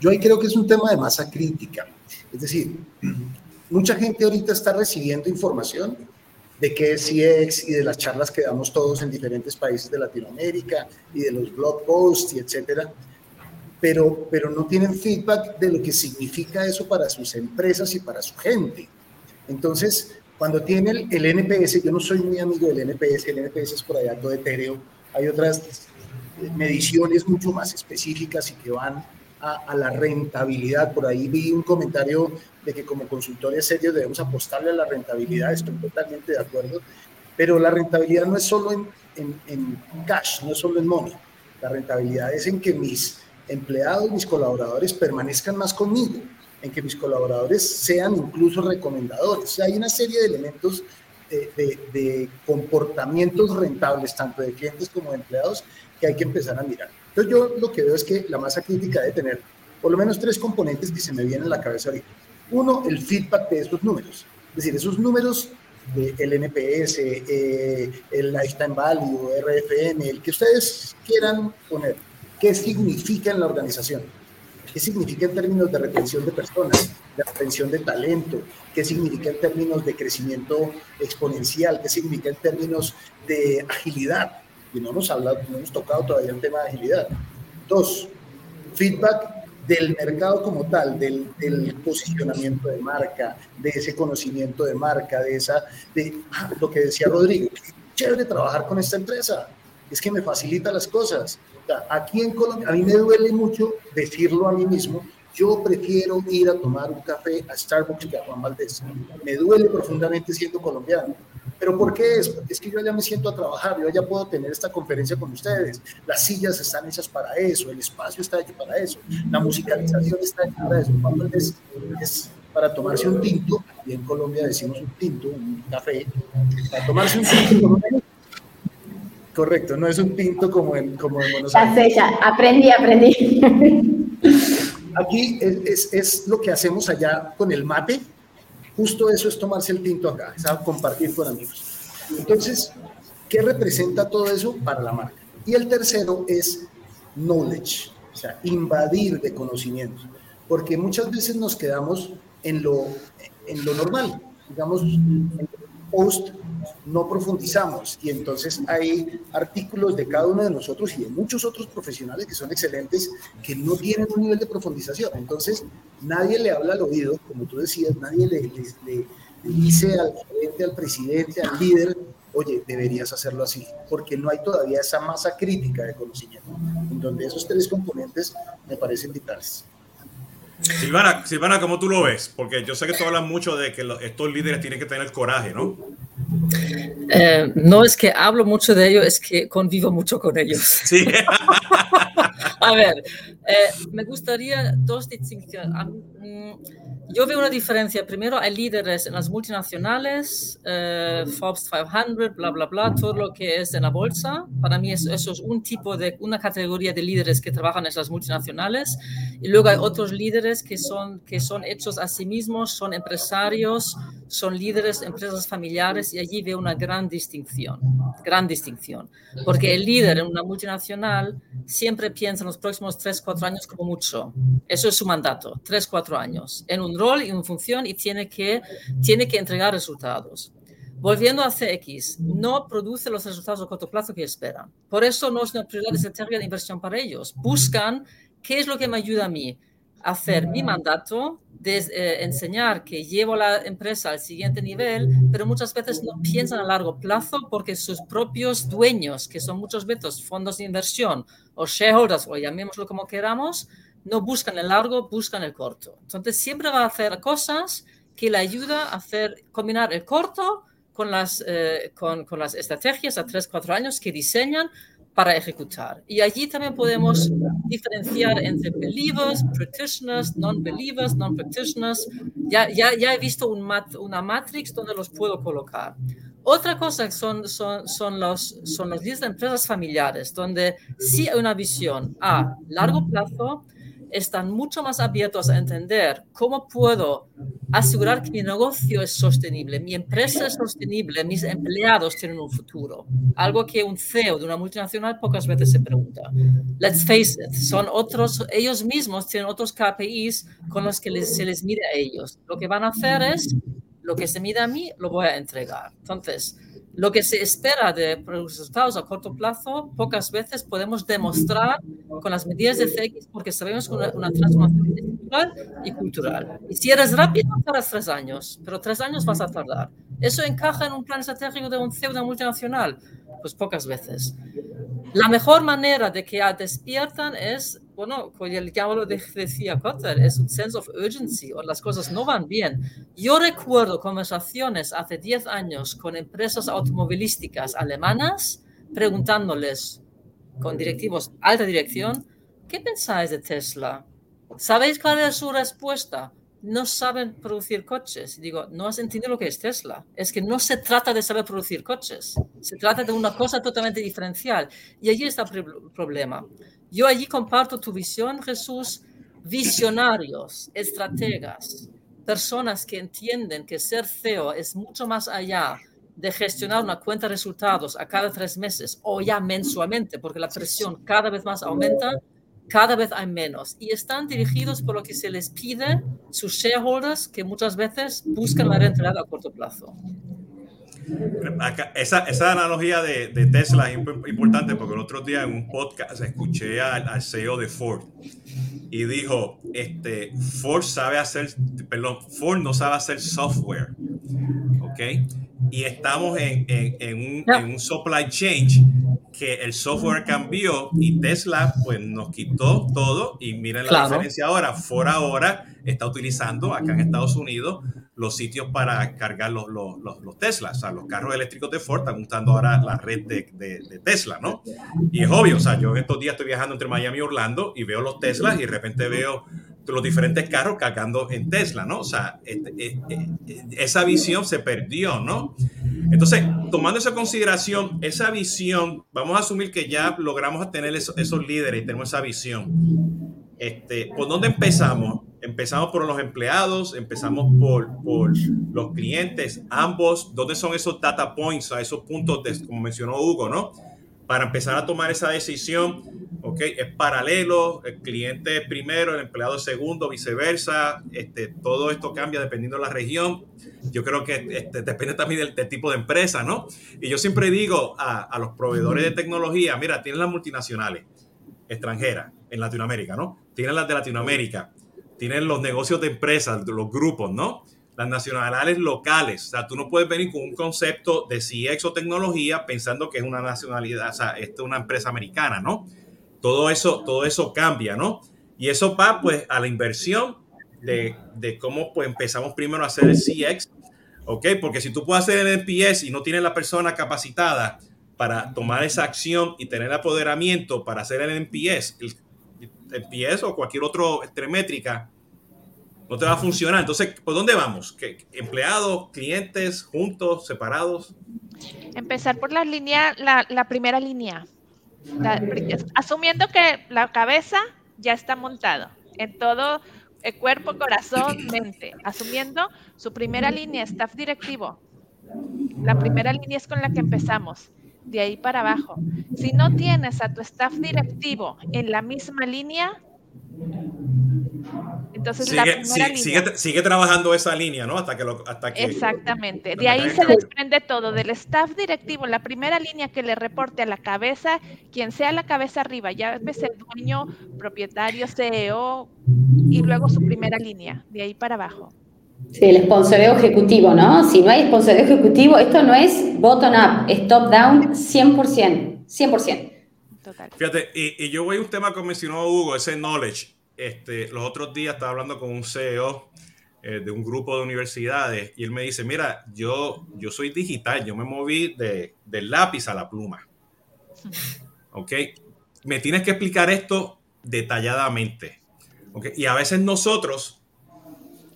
Yo ahí creo que es un tema de masa crítica. Es decir, mucha gente ahorita está recibiendo información de qué es CX y de las charlas que damos todos en diferentes países de Latinoamérica y de los blog posts y etcétera, pero, pero no tienen feedback de lo que significa eso para sus empresas y para su gente. Entonces, cuando tiene el, el NPS, yo no soy muy amigo del NPS, el NPS es por allá todo etéreo, hay otras mediciones mucho más específicas y que van a, la rentabilidad. Por ahí vi un comentario de que como consultores serios debemos apostarle a la rentabilidad, estoy totalmente de acuerdo, pero la rentabilidad no es solo en, en, cash, no es solo en money, la rentabilidad es en que mis empleados, mis colaboradores permanezcan más conmigo, en que mis colaboradores sean incluso recomendadores. hay una serie de elementos de, de, de, comportamientos rentables, tanto de clientes como de empleados, que hay que empezar a mirar. Entonces yo lo que veo es que la masa crítica debe tener por lo menos tres componentes que se me vienen a la cabeza ahorita. Uno, el feedback de estos números. Es decir, esos números del NPS, eh, el Lifetime Value, RFM, el que ustedes quieran poner. ¿Qué significa en la organización? ¿Qué significa en términos de retención de personas, de retención de talento? ¿Qué significa en términos de crecimiento exponencial? ¿Qué significa en términos de agilidad? y no hemos hablado, no hemos tocado todavía el tema de agilidad. Dos, feedback del mercado como tal, del, del, posicionamiento de marca, de ese conocimiento de marca, de esa, de ah, lo que decía Rodrigo, chévere trabajar con esta empresa, es que me facilita las cosas. aquí en Colombia, a mí me duele mucho decirlo a mí mismo, yo prefiero ir a tomar un café a Starbucks que a Juan Valdés. Me duele profundamente siendo colombiano. ¿Pero por qué es? Es que yo ya me siento a trabajar, yo ya puedo tener esta conferencia con ustedes. Las sillas están hechas para eso, el espacio está hecho para eso, la musicalización está hecha para eso. Es, es para tomarse un tinto, y en Colombia decimos un tinto, un café, para tomarse un tinto. Correcto, no es un tinto como en, como en Buenos Aires. Ya sé, ya, aprendí, aprendí. Aquí es, es lo que hacemos allá con el mate, Justo eso es tomarse el tinto acá, es compartir con amigos. Entonces, ¿qué representa todo eso para la marca? Y el tercero es knowledge, o sea, invadir de conocimiento, porque muchas veces nos quedamos en lo, en lo normal, digamos, en post no profundizamos y entonces hay artículos de cada uno de nosotros y de muchos otros profesionales que son excelentes que no tienen un nivel de profundización. Entonces nadie le habla al oído, como tú decías, nadie le, dice al al presidente, al líder, oye, deberías hacerlo así, porque no hay todavía esa masa crítica de conocimiento, en donde esos tres componentes me parecen vitales. Silvana, Silvana, ¿cómo tú lo ves? Porque yo sé que tú hablas mucho de que estos líderes tienen que tener coraje, ¿no? Eh, no es que hablo mucho de ellos, es que convivo mucho con ellos. Sí. A ver, eh, me gustaría dos distinciones. Yo veo una diferencia. Primero, hay líderes en las multinacionales, eh, Forbes 500, bla, bla, bla, todo lo que es en la bolsa. Para mí eso, es un tipo de, una categoría de líderes que trabajan en esas multinacionales. Y luego hay otros líderes que son, que son hechos a sí mismos, son empresarios, son líderes de empresas familiares y allí veo una gran distinción, gran distinción. Porque el líder en una multinacional siempre piensa en los próximos 3, 4 años como mucho. Eso es su mandato, 3, 4 años, en un rol y una función y tiene que, tiene que entregar resultados. Volviendo a CX, no produce los resultados a corto plazo que esperan. Por eso no es una prioridad estratégica de inversión para ellos. Buscan qué es lo que me ayuda a mí hacer mi mandato, de, eh, enseñar que llevo la empresa al siguiente nivel, pero muchas veces no piensan a largo plazo porque sus propios dueños, que son muchos veces fondos de inversión o shareholders, o llamémoslo como queramos, no buscan el largo, buscan el corto. Entonces siempre va a hacer cosas que le ayuda a hacer, combinar el corto con las, eh, con, con, las estrategias a 3, 4 años que diseñan para ejecutar. Y allí también podemos diferenciar entre believers, practitioners, non-believers, non-practitioners. Ya, ya, ya he visto un mat, una matrix donde los puedo colocar. Otra cosa son, son, son, los, son los de empresas familiares, donde sí hay una visión a largo plazo, están mucho más abiertos a entender cómo puedo asegurar que mi negocio es sostenible, mi empresa es sostenible, mis empleados tienen un futuro. Algo que un CEO de una multinacional pocas veces se pregunta. Let's face it, son otros, ellos mismos tienen otros KPIs con los que se les mide a ellos. Lo que van a hacer es, lo que se mide a mí, lo voy a entregar. Entonces, lo que se espera de resultados a corto plazo, pocas veces podemos demostrar con las medidas de CX porque sabemos que una, una transformación estructural y cultural. Y si eres rápido, tardas tres años, pero tres años vas a tardar. ¿Eso encaja en un plan estratégico de un CEO de multinacional? Pues pocas veces. La mejor manera de que despiertan es, bueno, como lo decía Kotter, es un sense of urgency o las cosas no van bien. Yo recuerdo conversaciones hace 10 años con empresas automovilísticas alemanas preguntándoles con directivos, alta dirección, ¿qué pensáis de Tesla? ¿Sabéis cuál es su respuesta? no saben producir coches. Digo, no has entendido lo que es Tesla. Es que no se trata de saber producir coches. Se trata de una cosa totalmente diferencial. Y allí está el problema. Yo allí comparto tu visión, Jesús. Visionarios, estrategas, personas que entienden que ser CEO es mucho más allá de gestionar una cuenta de resultados a cada tres meses o ya mensualmente, porque la presión cada vez más aumenta cada vez hay menos y están dirigidos por lo que se les pide sus shareholders que muchas veces buscan la rentabilidad a corto plazo. Esa, esa, analogía de, de, Tesla es importante porque el otro día en un podcast escuché al, al, CEO de Ford y dijo, este, Ford sabe hacer, perdón, Ford no sabe hacer software, ¿ok? Y estamos en, en, en, un, en un supply chain que el software cambió y Tesla pues nos quitó todo y miren la diferencia ahora. Ford ahora está utilizando acá en Estados Unidos los sitios para cargar los, los, los, Tesla. O sea, los carros eléctricos de Ford están usando ahora la red de, de, Tesla, ¿no? Y es obvio, o sea, yo en estos días estoy viajando entre Miami y Orlando y veo los Teslas y de repente veo los diferentes carros cargando en Tesla, ¿no? O sea, este, eh, eh, esa visión se perdió, ¿no? Entonces, tomando esa consideración, esa visión, vamos a asumir que ya logramos tener esos, líderes y tenemos esa visión. Este, ¿Por dónde empezamos? Empezamos por los empleados, empezamos por, por los clientes, ambos. ¿Dónde son esos data points, esos puntos, de, como mencionó Hugo, ¿no? Para empezar a tomar esa decisión, ¿ok? Es paralelo, el cliente primero, el empleado segundo, viceversa, este, todo esto cambia dependiendo de la región. Yo creo que este, depende también del, tipo de empresa, ¿no? Y yo siempre digo a, a, los proveedores de tecnología, mira, tienen las multinacionales extranjeras en Latinoamérica, ¿no? Tienen las de Latinoamérica, tienen los negocios de empresas, los grupos, ¿no? Las nacionalidades locales. O sea, tú no puedes venir con un concepto de CX o tecnología pensando que es una nacionalidad, o sea, esto es una empresa americana, ¿no? Todo eso, todo eso cambia, ¿no? Y eso va pues a la inversión de, de cómo pues empezamos primero a hacer el CX, ¿ok? Porque si tú puedes hacer el NPS y no tienes la persona capacitada para tomar esa acción y tener apoderamiento para hacer el NPS, el, NPS o cualquier otra métrica, no te va a funcionar. Entonces, ¿por dónde vamos? ¿Qué, ¿Empleados, clientes, juntos, separados? Empezar por la línea, la, la primera línea. asumiendo que la cabeza ya está montado en todo el cuerpo, corazón, mente. Asumiendo su primera línea, staff directivo. La primera línea es con la que empezamos de ahí para abajo. Si no tienes a tu staff directivo en la misma línea, entonces sigue, sigue, trabajando esa línea, ¿no? Hasta que hasta que, Exactamente. De ahí se desprende todo. Del staff directivo, la primera línea que le reporte a la cabeza, quien sea la cabeza arriba, ya ves el dueño, propietario, CEO, y luego su primera línea, de ahí para abajo. Sí, el sponsoreo ejecutivo, ¿no? Si no hay sponsoreo ejecutivo, esto no es bottom-up, es top-down 100%, 100%. Total. Fíjate, y, yo voy a un tema que mencionó Hugo, ese knowledge. Este, los otros días estaba hablando con un CEO eh, de un grupo de universidades y él me dice, mira, yo, yo soy digital, yo me moví de, del lápiz a la pluma. ¿Ok? Me tienes que explicar esto detalladamente. ¿Ok? Y a veces nosotros,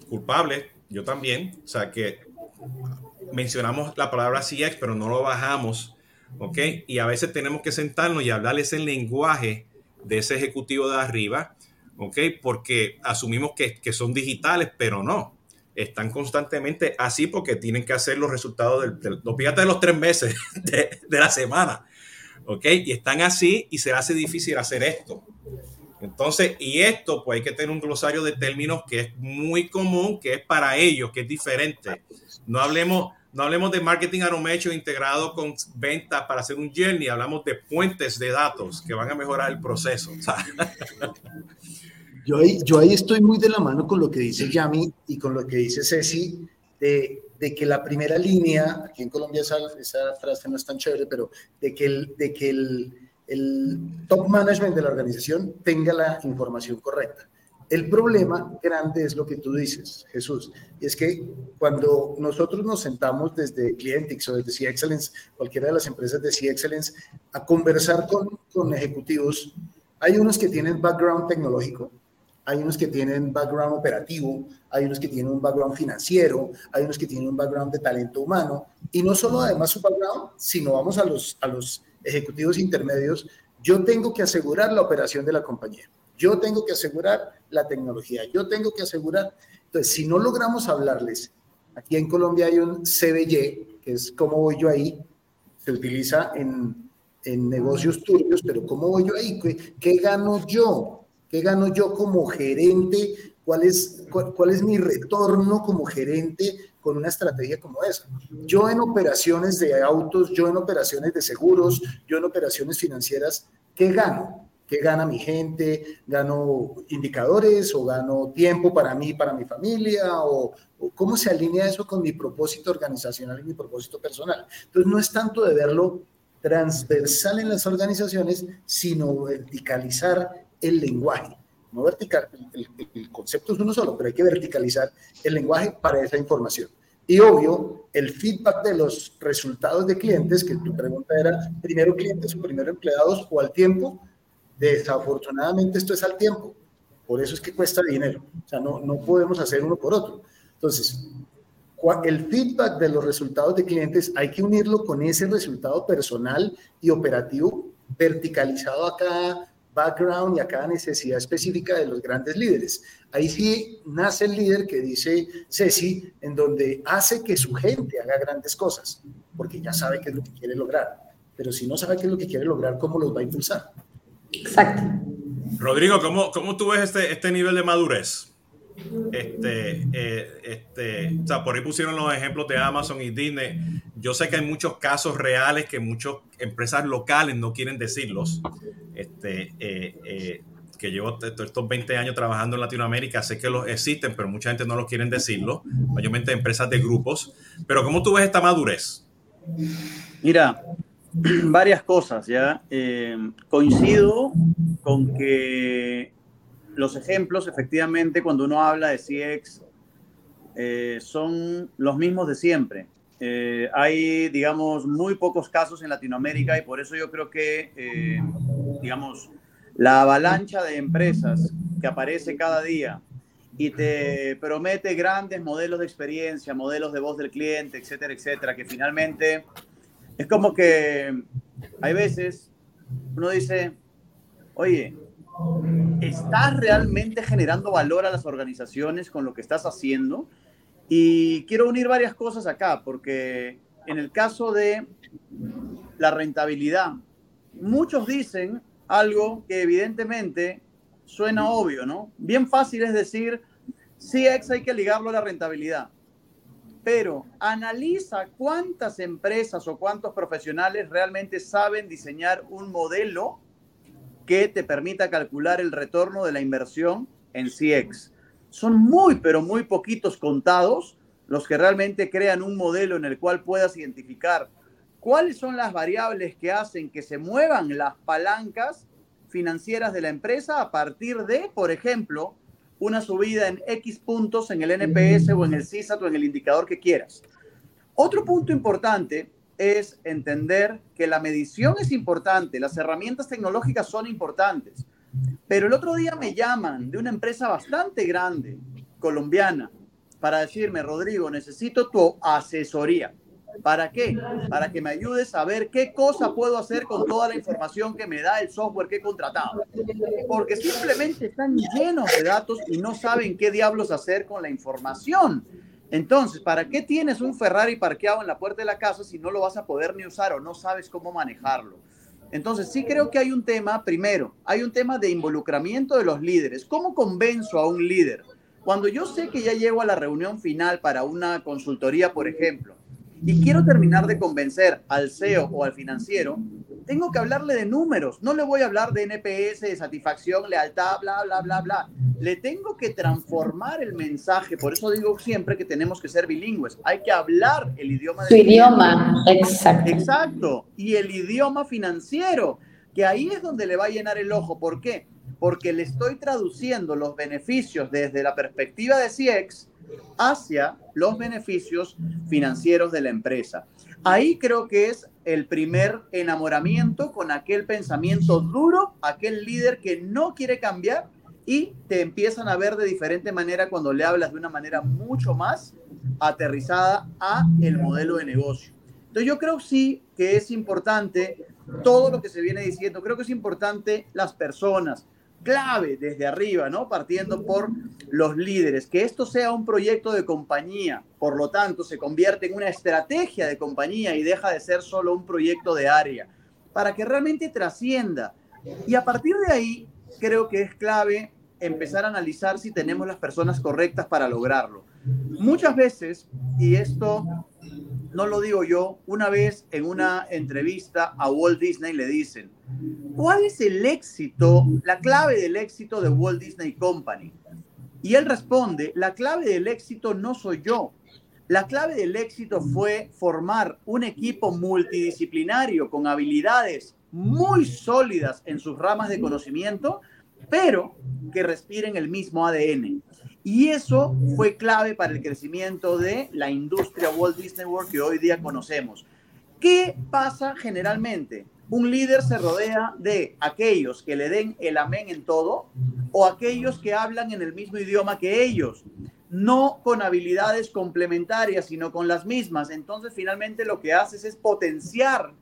culpables, yo también, o sea que mencionamos la palabra CX, pero no lo bajamos, ¿ok? Y a veces tenemos que sentarnos y hablarles el lenguaje de ese ejecutivo de arriba, ¿ok? Porque asumimos que, que son digitales, pero no. Están constantemente así porque tienen que hacer los resultados del, del los de los tres meses de, de la semana, ¿ok? Y están así y se hace difícil hacer esto. Entonces, y esto, pues hay que tener un glosario de términos que es muy común, que es para ellos, que es diferente. No hablemos, no hablemos de marketing automation integrado con ventas para hacer un journey, hablamos de puentes de datos que van a mejorar el proceso. Yo ahí, yo ahí estoy muy de la mano con lo que dice Yami y con lo que dice Ceci, de, de que la primera línea, aquí en Colombia esa, esa frase no es tan chévere, pero de que el, de que el el top management de la organización tenga la información correcta. El problema grande es lo que tú dices, Jesús, y es que cuando nosotros nos sentamos desde Clientix o desde C-Excellence, cualquiera de las empresas de C-Excellence, a conversar con, con ejecutivos, hay unos que tienen background tecnológico, hay unos que tienen background operativo, hay unos que tienen un background financiero, hay unos que tienen un background de talento humano, y no solo además su background, sino vamos a los, a los ejecutivos intermedios, yo tengo que asegurar la operación de la compañía, yo tengo que asegurar la tecnología, yo tengo que asegurar. Entonces, si no logramos hablarles, aquí en Colombia hay un CBY, que es cómo voy yo ahí, se utiliza en, en negocios turbios, pero ¿cómo voy yo ahí? ¿Qué, ¿Qué, gano yo? ¿Qué gano yo como gerente? ¿Cuál es, cuál es mi retorno como gerente con una estrategia como esa. Yo en operaciones de autos, yo en operaciones de seguros, yo en operaciones financieras, ¿qué gano? ¿Qué gana mi gente? ¿Gano indicadores o gano tiempo para mí, para mi familia? ¿O, cómo se alinea eso con mi propósito organizacional y mi propósito personal? Entonces no es tanto de verlo transversal en las organizaciones, sino verticalizar el lenguaje no vertical, el, concepto es uno solo, pero hay que verticalizar el lenguaje para esa información. Y obvio, el feedback de los resultados de clientes, que tu pregunta era primero clientes o primero empleados o al tiempo, desafortunadamente esto es al tiempo. Por eso es que cuesta dinero. O sea, no, no podemos hacer uno por otro. Entonces, el feedback de los resultados de clientes hay que unirlo con ese resultado personal y operativo verticalizado a cada background y a cada necesidad específica de los grandes líderes. Ahí sí nace el líder que dice Ceci, en donde hace que su gente haga grandes cosas, porque ya sabe qué es lo que quiere lograr. Pero si no sabe qué es lo que quiere lograr, ¿cómo los va a impulsar? Exacto. Rodrigo, ¿cómo, cómo tú ves este, este nivel de madurez? Este, eh, este, o sea, por ahí pusieron los ejemplos de Amazon y Disney. Yo sé que hay muchos casos reales que muchas empresas locales no quieren decirlos, este, eh, eh, que llevo estos 20 años trabajando en Latinoamérica, sé que los existen, pero mucha gente no los quieren decirlo, mayormente empresas de grupos. Pero ¿cómo tú ves esta madurez? Mira, varias cosas, ¿ya? Eh, coincido con que los ejemplos, efectivamente, cuando uno habla de CX, eh, son los mismos de siempre. Eh, hay, digamos, muy pocos casos en Latinoamérica y por eso yo creo que, digamos, la avalancha de empresas que aparece cada día y te promete grandes modelos de experiencia, modelos de voz del cliente, etcétera, etcétera, que finalmente es como que hay veces uno dice, oye, ¿estás realmente generando valor a las organizaciones con lo que estás haciendo? Y quiero unir varias cosas acá, porque en el caso de la rentabilidad, muchos dicen algo que evidentemente suena obvio, ¿no? Bien fácil es decir, ex hay que ligarlo a la rentabilidad pero analiza cuántas empresas o cuántos profesionales realmente saben diseñar un modelo que te permita calcular el retorno de la inversión en CX. Son muy, pero muy poquitos contados los que realmente crean un modelo en el cual puedas identificar cuáles son las variables que hacen que se muevan las palancas financieras de la empresa a partir de, por ejemplo, una subida en X puntos en el NPS o en el CISAT o en el indicador que quieras. Otro punto importante es entender que la medición es importante, las herramientas tecnológicas son importantes, pero el otro día me llaman de una empresa bastante grande, colombiana, para decirme, Rodrigo, necesito tu asesoría. ¿Para qué? Para que me ayudes a ver qué cosa puedo hacer con toda la información que me da el software que he contratado. Porque simplemente están llenos de datos y no saben qué diablos hacer con la información. Entonces, ¿para qué tienes un Ferrari parqueado en la puerta de la casa si no lo vas a poder ni usar o no sabes cómo manejarlo? Entonces, sí creo que hay un tema, primero, hay un tema de involucramiento de los líderes. ¿Cómo convenzo a un líder? Cuando yo sé que ya llego a la reunión final para una consultoría, por ejemplo, y quiero terminar de convencer al CEO o al financiero, tengo que hablarle de números. No le voy a hablar de NPS, de satisfacción, lealtad, bla, bla, bla, bla. Le tengo que transformar el mensaje. Por eso digo siempre que tenemos que ser bilingües. Hay que hablar el idioma. Su idioma, exacto. Exacto. Y el idioma financiero, que ahí es donde le va a llenar el ojo. ¿Por qué? Porque le estoy traduciendo los beneficios desde la perspectiva de CX hacia los beneficios financieros de la empresa. Ahí creo que es el primer enamoramiento con aquel pensamiento duro, aquel líder que no quiere cambiar y te empiezan a ver de diferente manera cuando le hablas de una manera mucho más aterrizada a el modelo de negocio. Entonces yo creo sí que es importante todo lo que se viene diciendo, creo que es importante las personas, clave desde arriba, ¿no? Partiendo por los líderes, que esto sea un proyecto de compañía, por lo tanto se convierte en una estrategia de compañía y deja de ser solo un proyecto de área, para que realmente trascienda. Y a partir de ahí, creo que es clave empezar a analizar si tenemos las personas correctas para lograrlo. Muchas veces, y esto no lo digo yo, una vez en una entrevista a Walt Disney le dicen, ¿cuál es el éxito, la clave del éxito de Walt Disney Company? Y él responde, la clave del éxito no soy yo. La clave del éxito fue formar un equipo multidisciplinario con habilidades muy sólidas en sus ramas de conocimiento, pero que respiren el mismo ADN. Y eso fue clave para el crecimiento de la industria Walt Disney World que hoy día conocemos. ¿Qué pasa generalmente? Un líder se rodea de aquellos que le den el amén en todo o aquellos que hablan en el mismo idioma que ellos, no con habilidades complementarias, sino con las mismas. Entonces, finalmente lo que haces es potenciar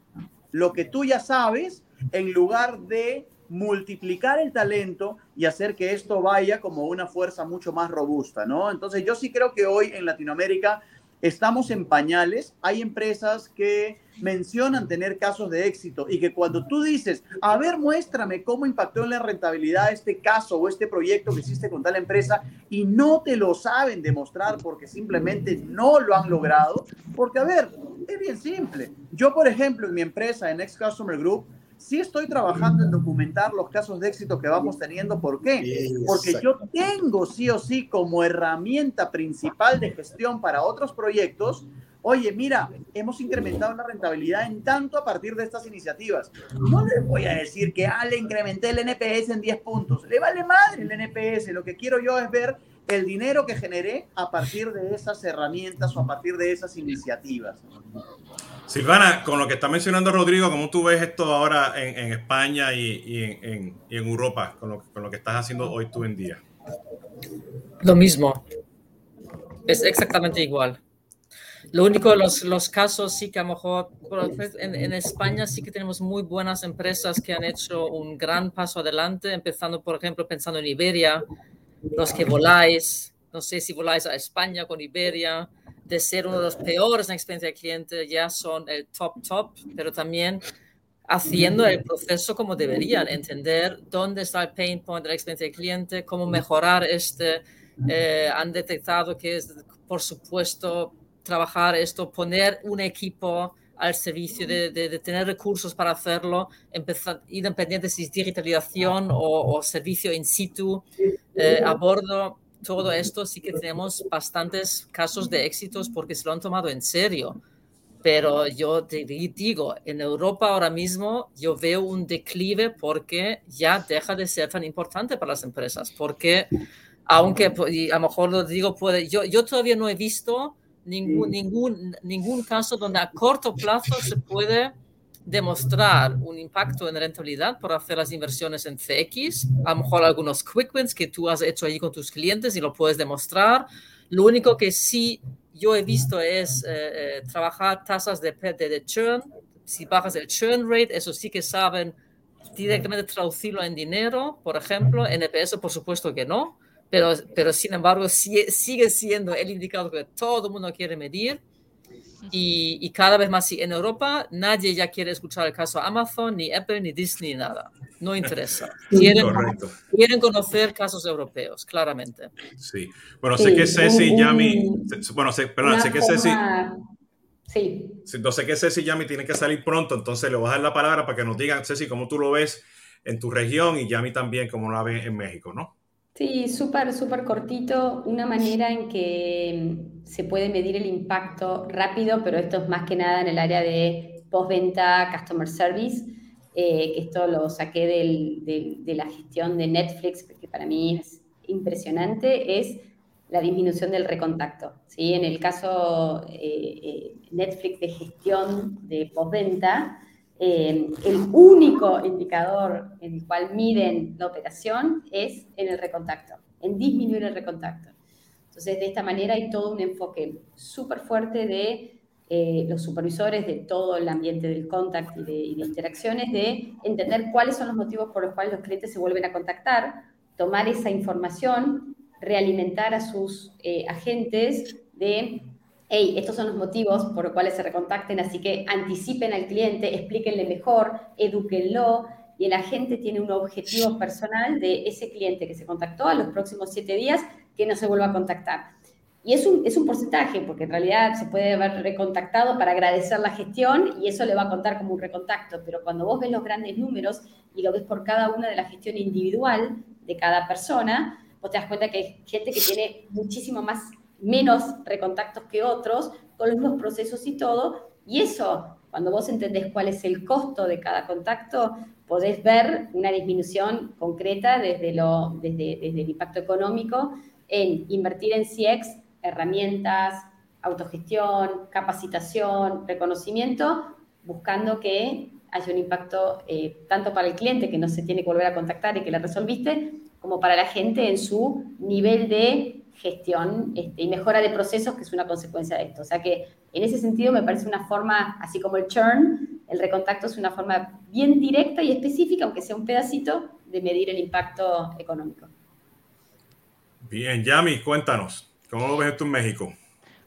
lo que tú ya sabes en lugar de multiplicar el talento y hacer que esto vaya como una fuerza mucho más robusta, ¿no? Entonces yo sí creo que hoy en Latinoamérica estamos en pañales, hay empresas que mencionan tener casos de éxito y que cuando tú dices, a ver, muéstrame cómo impactó en la rentabilidad este caso o este proyecto que hiciste con tal empresa y no te lo saben demostrar porque simplemente no lo han logrado, porque a ver, es bien simple. Yo, por ejemplo, en mi empresa, en Ex Customer Group, sí estoy trabajando en documentar los casos de éxito que vamos teniendo. ¿Por qué? Porque yo tengo sí o sí como herramienta principal de gestión para otros proyectos. Oye, mira, hemos incrementado la rentabilidad en tanto a partir de estas iniciativas. No les voy a decir que, ah, le incrementé el NPS en 10 puntos. Le vale madre el NPS. Lo que quiero yo es ver el dinero que generé a partir de esas herramientas o a partir de esas iniciativas. Silvana, con lo que está mencionando Rodrigo, ¿cómo tú ves esto ahora en, España y, en, Europa, con lo, que estás haciendo hoy tú en día? Lo mismo. Es exactamente igual. Lo único, los, los casos sí que a lo mejor en, en, España sí que tenemos muy buenas empresas que han hecho un gran paso adelante, empezando, por ejemplo, pensando en Iberia, los que voláis, no sé si voláis a España con Iberia, de ser uno de los peores en experiencia de cliente, ya son el top top, pero también haciendo el proceso como deberían, entender dónde está el pain point de la experiencia de cliente, cómo mejorar este. Eh, han detectado que es, por supuesto, trabajar esto, poner un equipo al servicio de, de, tener recursos para hacerlo, empezar, independiente si es digitalización o, o servicio in situ eh, a bordo todo esto sí que tenemos bastantes casos de éxitos porque se lo han tomado en serio. Pero yo te digo, en Europa ahora mismo yo veo un declive porque ya deja de ser tan importante para las empresas. Porque, aunque a lo mejor lo digo, puede, yo, yo todavía no he visto ningún, ningún, ningún caso donde a corto plazo se puede demostrar un impacto en rentabilidad por hacer las inversiones en CX, a lo mejor algunos quick wins que tú has hecho ahí con tus clientes y lo puedes demostrar. Lo único que sí yo he visto es eh, eh, trabajar tasas de, de, de, churn. Si bajas el churn rate, eso sí que saben directamente traducirlo en dinero, por ejemplo. NPS, por supuesto que no, pero, pero sin embargo sigue siendo el indicador que todo el mundo quiere medir y, cada vez más, en Europa nadie ya quiere escuchar el caso Amazon, ni Apple, ni Disney, nada. No interesa. Quieren, quieren conocer casos europeos, claramente. Sí. Bueno, sé que Ceci, Yami, bueno, sé, perdón, sé que Ceci... Sí. No sé que Ceci y Yami tienen que salir pronto, entonces le voy a dar la palabra para que nos digan, Ceci, cómo tú lo ves en tu región y Yami también, cómo lo ves en México, ¿no? Sí, súper, súper cortito. Una manera en que mm, se puede medir el impacto rápido, pero esto es más que nada en el área de postventa, customer service, eh, que esto lo saqué de la gestión de Netflix, que para mí es impresionante, es la disminución del recontacto. ¿sí? En el caso eh, eh, Netflix de gestión de postventa, eh, el único indicador en el cual miden la operación es en el recontacto, en disminuir el recontacto. Entonces, de esta manera hay todo un enfoque súper fuerte de eh, los supervisores, de todo el ambiente del contact y de, interacciones, de entender cuáles son los motivos por los cuales los clientes se vuelven a contactar, tomar esa información, realimentar a sus eh, agentes de hey, estos son los motivos por los cuales se recontacten, así que anticipen al cliente, explíquenle mejor, edúquenlo, y el agente tiene un objetivo personal de ese cliente que se contactó a los próximos siete días que no se vuelva a contactar. Y es un, es un porcentaje, porque en realidad se puede haber recontactado para agradecer la gestión y eso le va a contar como un recontacto, pero cuando vos ves los grandes números y lo ves por cada una de la gestión individual de cada persona, vos te das cuenta que hay gente que tiene muchísimo más menos recontactos que otros, con los mismos procesos y todo. Y eso, cuando vos entendés cuál es el costo de cada contacto, podés ver una disminución concreta desde, lo, desde, desde el impacto económico en invertir en CX, herramientas, autogestión, capacitación, reconocimiento, buscando que haya un impacto eh, tanto para el cliente que no se tiene que volver a contactar y que le resolviste, como para la gente en su nivel de gestión este, y mejora de procesos, que es una consecuencia de esto. O sea que en ese sentido me parece una forma, así como el churn, el recontacto es una forma bien directa y específica, aunque sea un pedacito, de medir el impacto económico. Bien, Yami, cuéntanos, ¿cómo lo ves esto en México?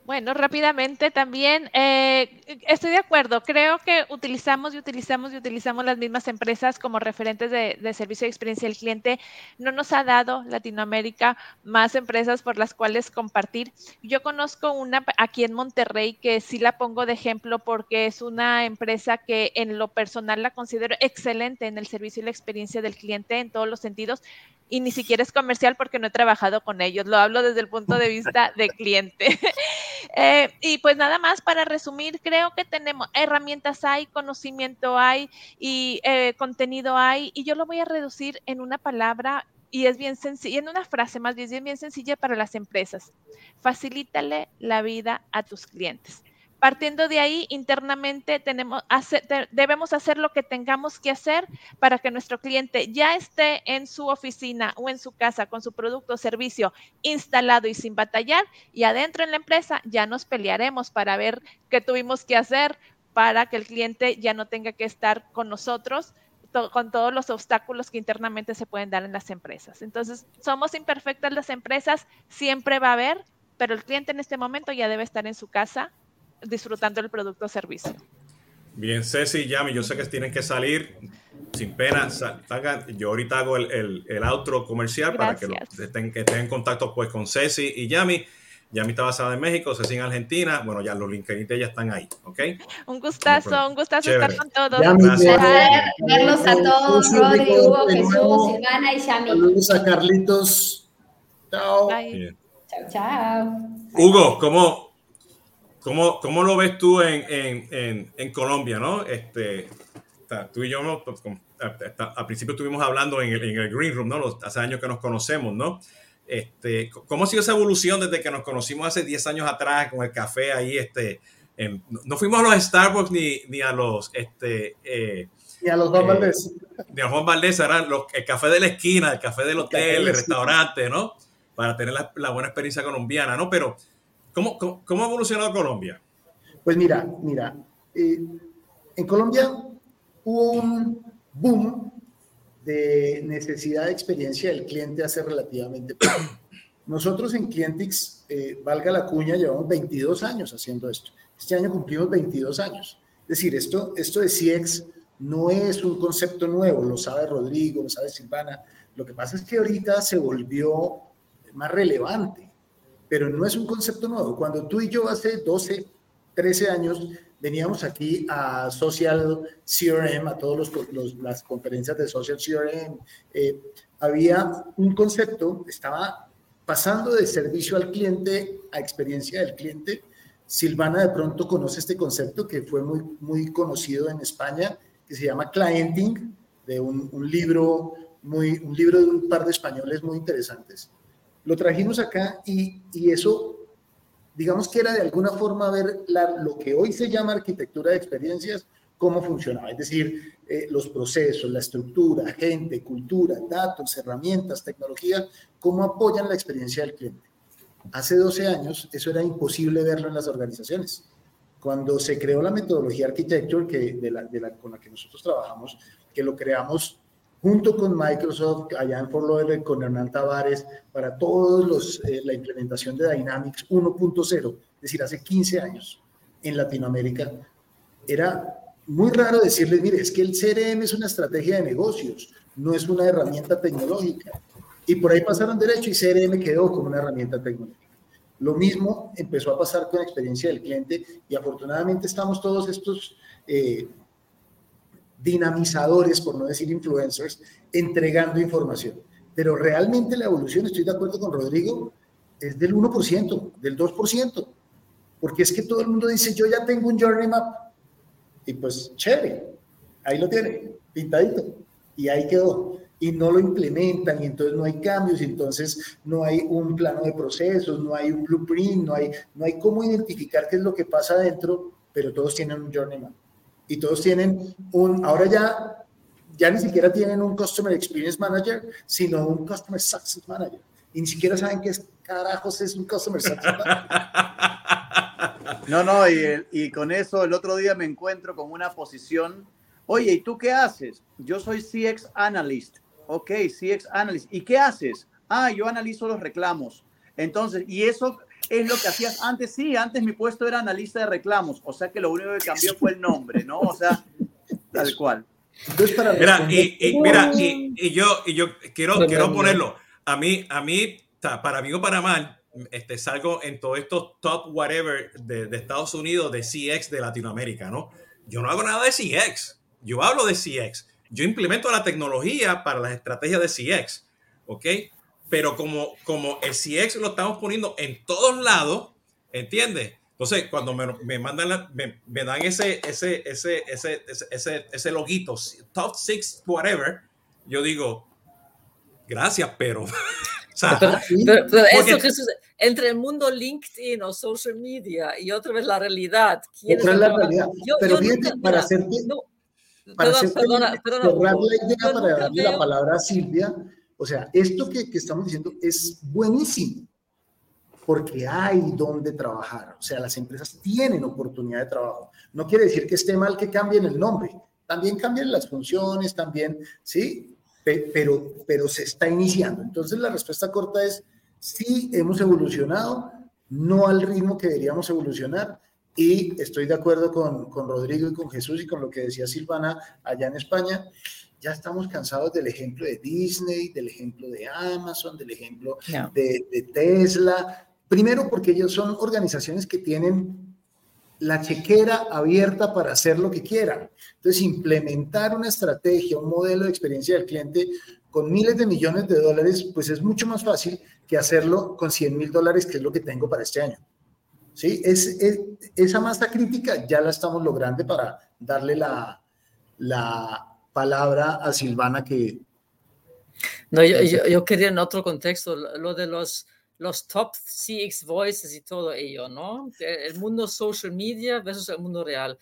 Bueno, rápidamente también eh, estoy de acuerdo. Creo que utilizamos y utilizamos y utilizamos las mismas empresas como referentes de, servicio de experiencia del cliente. No nos ha dado Latinoamérica más empresas por las cuales compartir. Yo conozco una aquí en Monterrey que sí la pongo de ejemplo porque es una empresa que en lo personal la considero excelente en el servicio y la experiencia del cliente en todos los sentidos y ni siquiera es comercial porque no he trabajado con ellos, lo hablo desde el punto de vista de cliente. Eh, y pues nada más para resumir, creo que tenemos herramientas hay, conocimiento hay y eh, contenido hay y yo lo voy a reducir en una palabra y es bien sencilla, en una frase más bien, bien sencilla para las empresas. Facilítale la vida a tus clientes. Partiendo de ahí, internamente debemos hacer lo que tengamos que hacer para que nuestro cliente ya esté en su oficina o en su casa con su producto o servicio instalado y sin batallar. Y adentro en la empresa ya nos pelearemos para ver qué tuvimos que hacer para que el cliente ya no tenga que estar con nosotros con todos los obstáculos que internamente se pueden dar en las empresas. Entonces, somos imperfectas las empresas, siempre va a haber, pero el cliente en este momento ya debe estar en su casa disfrutando el producto o servicio. Bien, Ceci y Yami, yo sé que tienen que salir sin pena. Yo ahorita hago el, el, outro comercial para que, estén, que estén en contacto pues, con Ceci y Yami. Yami está basada en México, Ceci en Argentina. Bueno, ya los LinkedIn ya están ahí, ¿ok? Un gustazo, un gustazo estar con todos. Gracias. Verlos a todos, Rodri, Hugo, Jesús, Silvana y Yami. Saludos a Carlitos. Chao. Chao, chao. Hugo, ¿cómo, ¿Cómo, ¿Cómo, lo ves tú en, en, en, Colombia, no? Este, tú y yo, ¿no? Pues, al principio estuvimos hablando en el, en el, Green Room, ¿no? hace años que nos conocemos, ¿no? Este, ¿Cómo ha sido esa evolución desde que nos conocimos hace 10 años atrás con el café ahí? Este, no fuimos a los Starbucks ni, ni a los... Este, eh, ni a los Juan eh, Valdés. Ni a Juan Valdés, eran los, el café de la esquina, el café del hotel, el, restaurante, ¿no? Para tener la, la buena experiencia colombiana, ¿no? Pero ¿Cómo, cómo, ha evolucionado Colombia? Pues mira, mira, eh, en Colombia hubo un boom de necesidad de experiencia del cliente hace relativamente poco. Nosotros en Clientix, eh, valga la cuña, llevamos 22 años haciendo esto. Este año cumplimos 22 años. Es decir, esto, esto de CX no es un concepto nuevo, lo sabe Rodrigo, lo sabe Silvana. Lo que pasa es que ahorita se volvió más relevante pero no es un concepto nuevo. Cuando tú y yo hace 12, 13 años veníamos aquí a Social CRM, a todas las conferencias de Social CRM, eh, había un concepto, estaba pasando de servicio al cliente a experiencia del cliente. Silvana de pronto conoce este concepto que fue muy, muy conocido en España, que se llama clienting, de un, un libro muy, un libro de un par de españoles muy interesantes. Lo trajimos acá y, y eso, digamos que era de alguna forma ver lo que hoy se llama arquitectura de experiencias, cómo funcionaba, es decir, eh, los procesos, la estructura, gente, cultura, datos, herramientas, tecnología, cómo apoyan la experiencia del cliente. Hace 12 años eso era imposible verlo en las organizaciones. Cuando se creó la metodología architecture que, de la, de la, con la que nosotros trabajamos, que lo creamos junto con Microsoft, allá en Fort Lauderdale, con Hernán Tavares, para todos los, eh, la implementación de Dynamics 1.0, es decir, hace 15 años en Latinoamérica, era muy raro decirles, mire, es que el CRM es una estrategia de negocios, no es una herramienta tecnológica. Y por ahí pasaron derecho y CRM quedó como una herramienta tecnológica. Lo mismo empezó a pasar con la experiencia del cliente y afortunadamente estamos todos estos eh, dinamizadores, por no decir influencers, entregando información. Pero realmente la evolución, estoy de acuerdo con Rodrigo, es del 1%, del 2%, porque es que todo el mundo dice, yo ya tengo un journey map, y pues chévere, ahí lo tiene, pintadito, y ahí quedó. Y no lo implementan, y entonces no hay cambios, y entonces no hay un plano de procesos, no hay un blueprint, no hay, no hay cómo identificar qué es lo que pasa adentro, pero todos tienen un journey map y todos tienen un, ahora ya, ya ni siquiera tienen un Customer Experience Manager, sino un Customer Success Manager. Y ni siquiera saben qué es, carajos es un Customer Success Manager. No, no, y, y con eso el otro día me encuentro con una posición, oye, ¿y tú qué haces? Yo soy CX Analyst. Ok, CX Analyst. ¿Y qué haces? Ah, yo analizo los reclamos. Entonces, y eso es lo que hacías antes. Sí, antes mi puesto era analista de reclamos, o sea que lo único que cambió fue el nombre, ¿no? O sea, tal cual. mira, y, mira, y, yo, y yo quiero, quiero ponerlo. A mí, a mí, para mí o para mal, este, salgo en todos estos top whatever de, de, Estados Unidos, de CX de Latinoamérica, ¿no? Yo no hago nada de CX, yo hablo de CX, yo implemento la tecnología para las estrategias de CX, ¿ok? Pero como, como el CX lo estamos poniendo en todos lados, ¿entiendes? Entonces, cuando me, me mandan, me, me, dan ese, ese, ese, ese, ese, ese loguito, top six, whatever, yo digo, gracias, pero... o sea, pero, pero, eso, Jesús, entre el mundo LinkedIn o social media y otra vez la realidad. Otra es la realidad. Yo, pero bien, para hacer no, para perdón, hacer perdona, perdona, la idea, para darle la palabra a Silvia, o sea, esto que, estamos diciendo es buenísimo porque hay donde trabajar. O sea, las empresas tienen oportunidad de trabajo. No quiere decir que esté mal que cambien el nombre. También cambian las funciones, también, ¿sí? Pero, pero se está iniciando. Entonces, la respuesta corta es, sí, hemos evolucionado, no al ritmo que deberíamos evolucionar. Y estoy de acuerdo con, con Rodrigo y con Jesús y con lo que decía Silvana allá en España ya estamos cansados del ejemplo de Disney, del ejemplo de Amazon, del ejemplo de, de, Tesla, Primero porque ellos son organizaciones que tienen la chequera abierta para hacer lo que quieran. Entonces, implementar una estrategia, un modelo de experiencia del cliente con miles de millones de dólares, pues es mucho más fácil que hacerlo con 100 mil dólares, que es lo que tengo para este año. ¿Sí? Es, esa masa crítica ya la estamos logrando para darle la, la palabra a Silvana que... No, yo, yo quería en otro contexto, lo de los los top CX voices y todo ello, ¿no? El mundo social media versus el mundo real.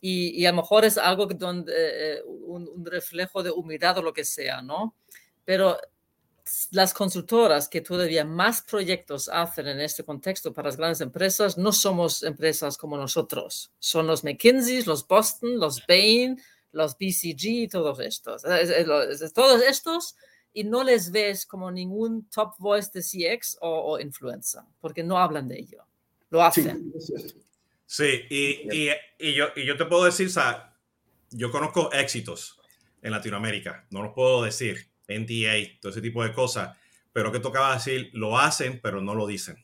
Y, y a lo mejor es algo donde, eh, un, un, reflejo de humildad o lo que sea, ¿no? Pero las consultoras que todavía más proyectos hacen en este contexto para las grandes empresas, no somos empresas como nosotros. Son los McKinsey, los Boston, los Bain, los BCG, todos estos. Todos estos y no les ves como ningún top voice de CX o, o influencer, porque no hablan de ello. Lo hacen. Sí, y, y, y, yo, y yo te puedo decir, o sea, yo conozco éxitos en Latinoamérica, no los puedo decir, NDA, todo ese tipo de cosas, pero que tocaba decir, lo hacen, pero no lo dicen.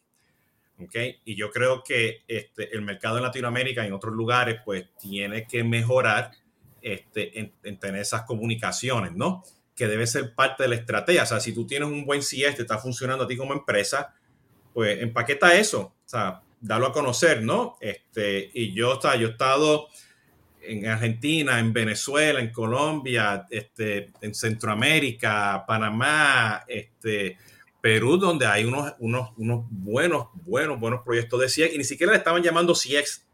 ¿ok? Y yo creo que este, el mercado en Latinoamérica y en otros lugares, pues tiene que mejorar este, en, en tener esas comunicaciones, ¿no? que debe ser parte de la estrategia. O sea, si tú tienes un buen CS, te está funcionando a ti como empresa, pues empaqueta eso, o sea, dalo a conocer, ¿no? Este, y yo, o sea, yo he estado en Argentina, en Venezuela, en Colombia, este, en Centroamérica, Panamá, este, Perú, donde hay unos, unos, unos buenos, buenos, buenos proyectos de CX y ni siquiera le estaban llamando CX.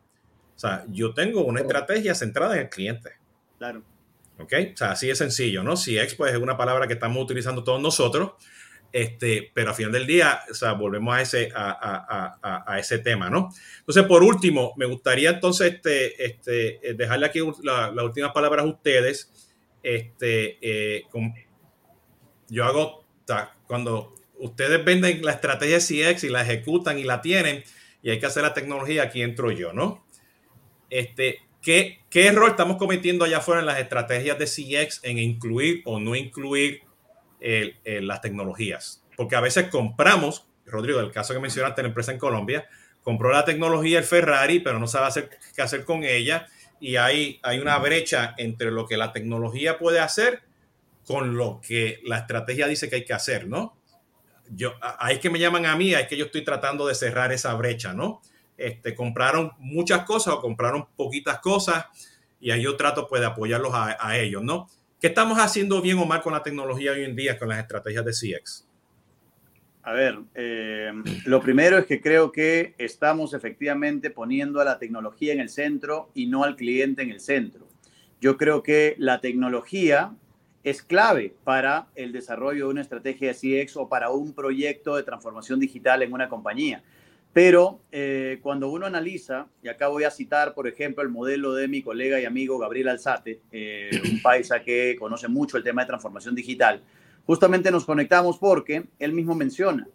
O sea, yo tengo una estrategia centrada en el cliente. Claro. ¿Ok? O sea, así de sencillo, ¿no? CX, pues es una palabra que estamos utilizando todos nosotros, este, pero al final del día, o sea, volvemos a ese, a, a, a, a ese tema, ¿no? Entonces, por último, me gustaría entonces este, este, eh, dejarle aquí las la últimas palabras a ustedes. Este, eh, yo hago, cuando ustedes venden la estrategia CX y la ejecutan y la tienen, y hay que hacer la tecnología, aquí entro yo, ¿no? Este, ¿Qué, ¿Qué error estamos cometiendo allá afuera en las estrategias de CX en incluir o no incluir las tecnologías? Porque a veces compramos, Rodrigo, el caso que mencionaste, la empresa en Colombia, compró la tecnología el Ferrari, pero no sabe hacer, qué hacer con ella. Y hay, hay una brecha entre lo que la tecnología puede hacer con lo que la estrategia dice que hay que hacer, ¿no? Yo, ahí que me llaman a mí, es que yo estoy tratando de cerrar esa brecha, ¿no? Este, compraron muchas cosas o compraron poquitas cosas y ahí yo trato pues de apoyarlos a, ellos, ¿no? ¿Qué estamos haciendo bien o mal con la tecnología hoy en día, con las estrategias de CX? A ver, eh, lo primero es que creo que estamos efectivamente poniendo a la tecnología en el centro y no al cliente en el centro. Yo creo que la tecnología es clave para el desarrollo de una estrategia de CX o para un proyecto de transformación digital en una compañía. Pero eh, cuando uno analiza, y acá voy a citar, por ejemplo, el modelo de mi colega y amigo Gabriel Alzate, eh, un paisa que conoce mucho el tema de transformación digital, justamente nos conectamos porque él mismo menciona,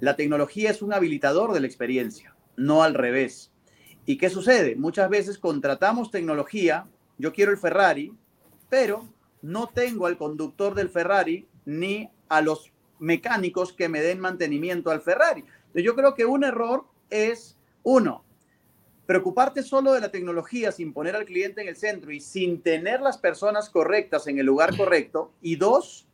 La tecnología es un habilitador de la experiencia, no al revés. ¿Y qué sucede? Muchas veces contratamos tecnología, yo quiero el Ferrari, pero no tengo al conductor del Ferrari ni a los mecánicos que me den mantenimiento al Ferrari. Yo creo que un error es, uno, preocuparte solo de la tecnología sin poner al cliente en el centro y sin tener las personas correctas en el lugar correcto. Y dos,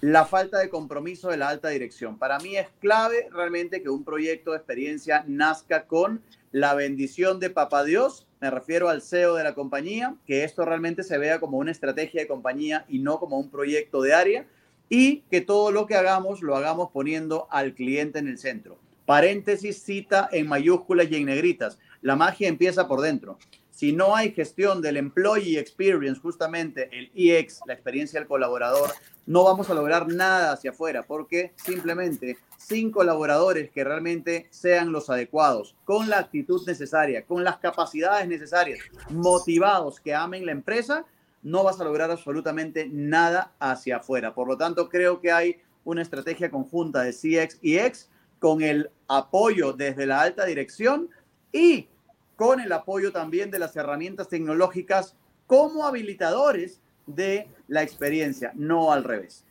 la falta de compromiso de la alta dirección. Para mí es clave realmente que un proyecto de experiencia nazca con la bendición de Papá Dios, me refiero al CEO de la compañía, que esto realmente se vea como una estrategia de compañía y no como un proyecto de área, y que todo lo que hagamos lo hagamos poniendo al cliente en el centro. Paréntesis, cita en mayúsculas y en negritas. La magia empieza por dentro. Si no hay gestión del employee experience, justamente el EX, la experiencia del colaborador, no vamos a lograr nada hacia afuera, porque simplemente sin colaboradores que realmente sean los adecuados, con la actitud necesaria, con las capacidades necesarias, motivados, que amen la empresa, no vas a lograr absolutamente nada hacia afuera. Por lo tanto, creo que hay una estrategia conjunta de CX y X con el apoyo desde la alta dirección y con el apoyo también de las herramientas tecnológicas como habilitadores de la experiencia, no al revés.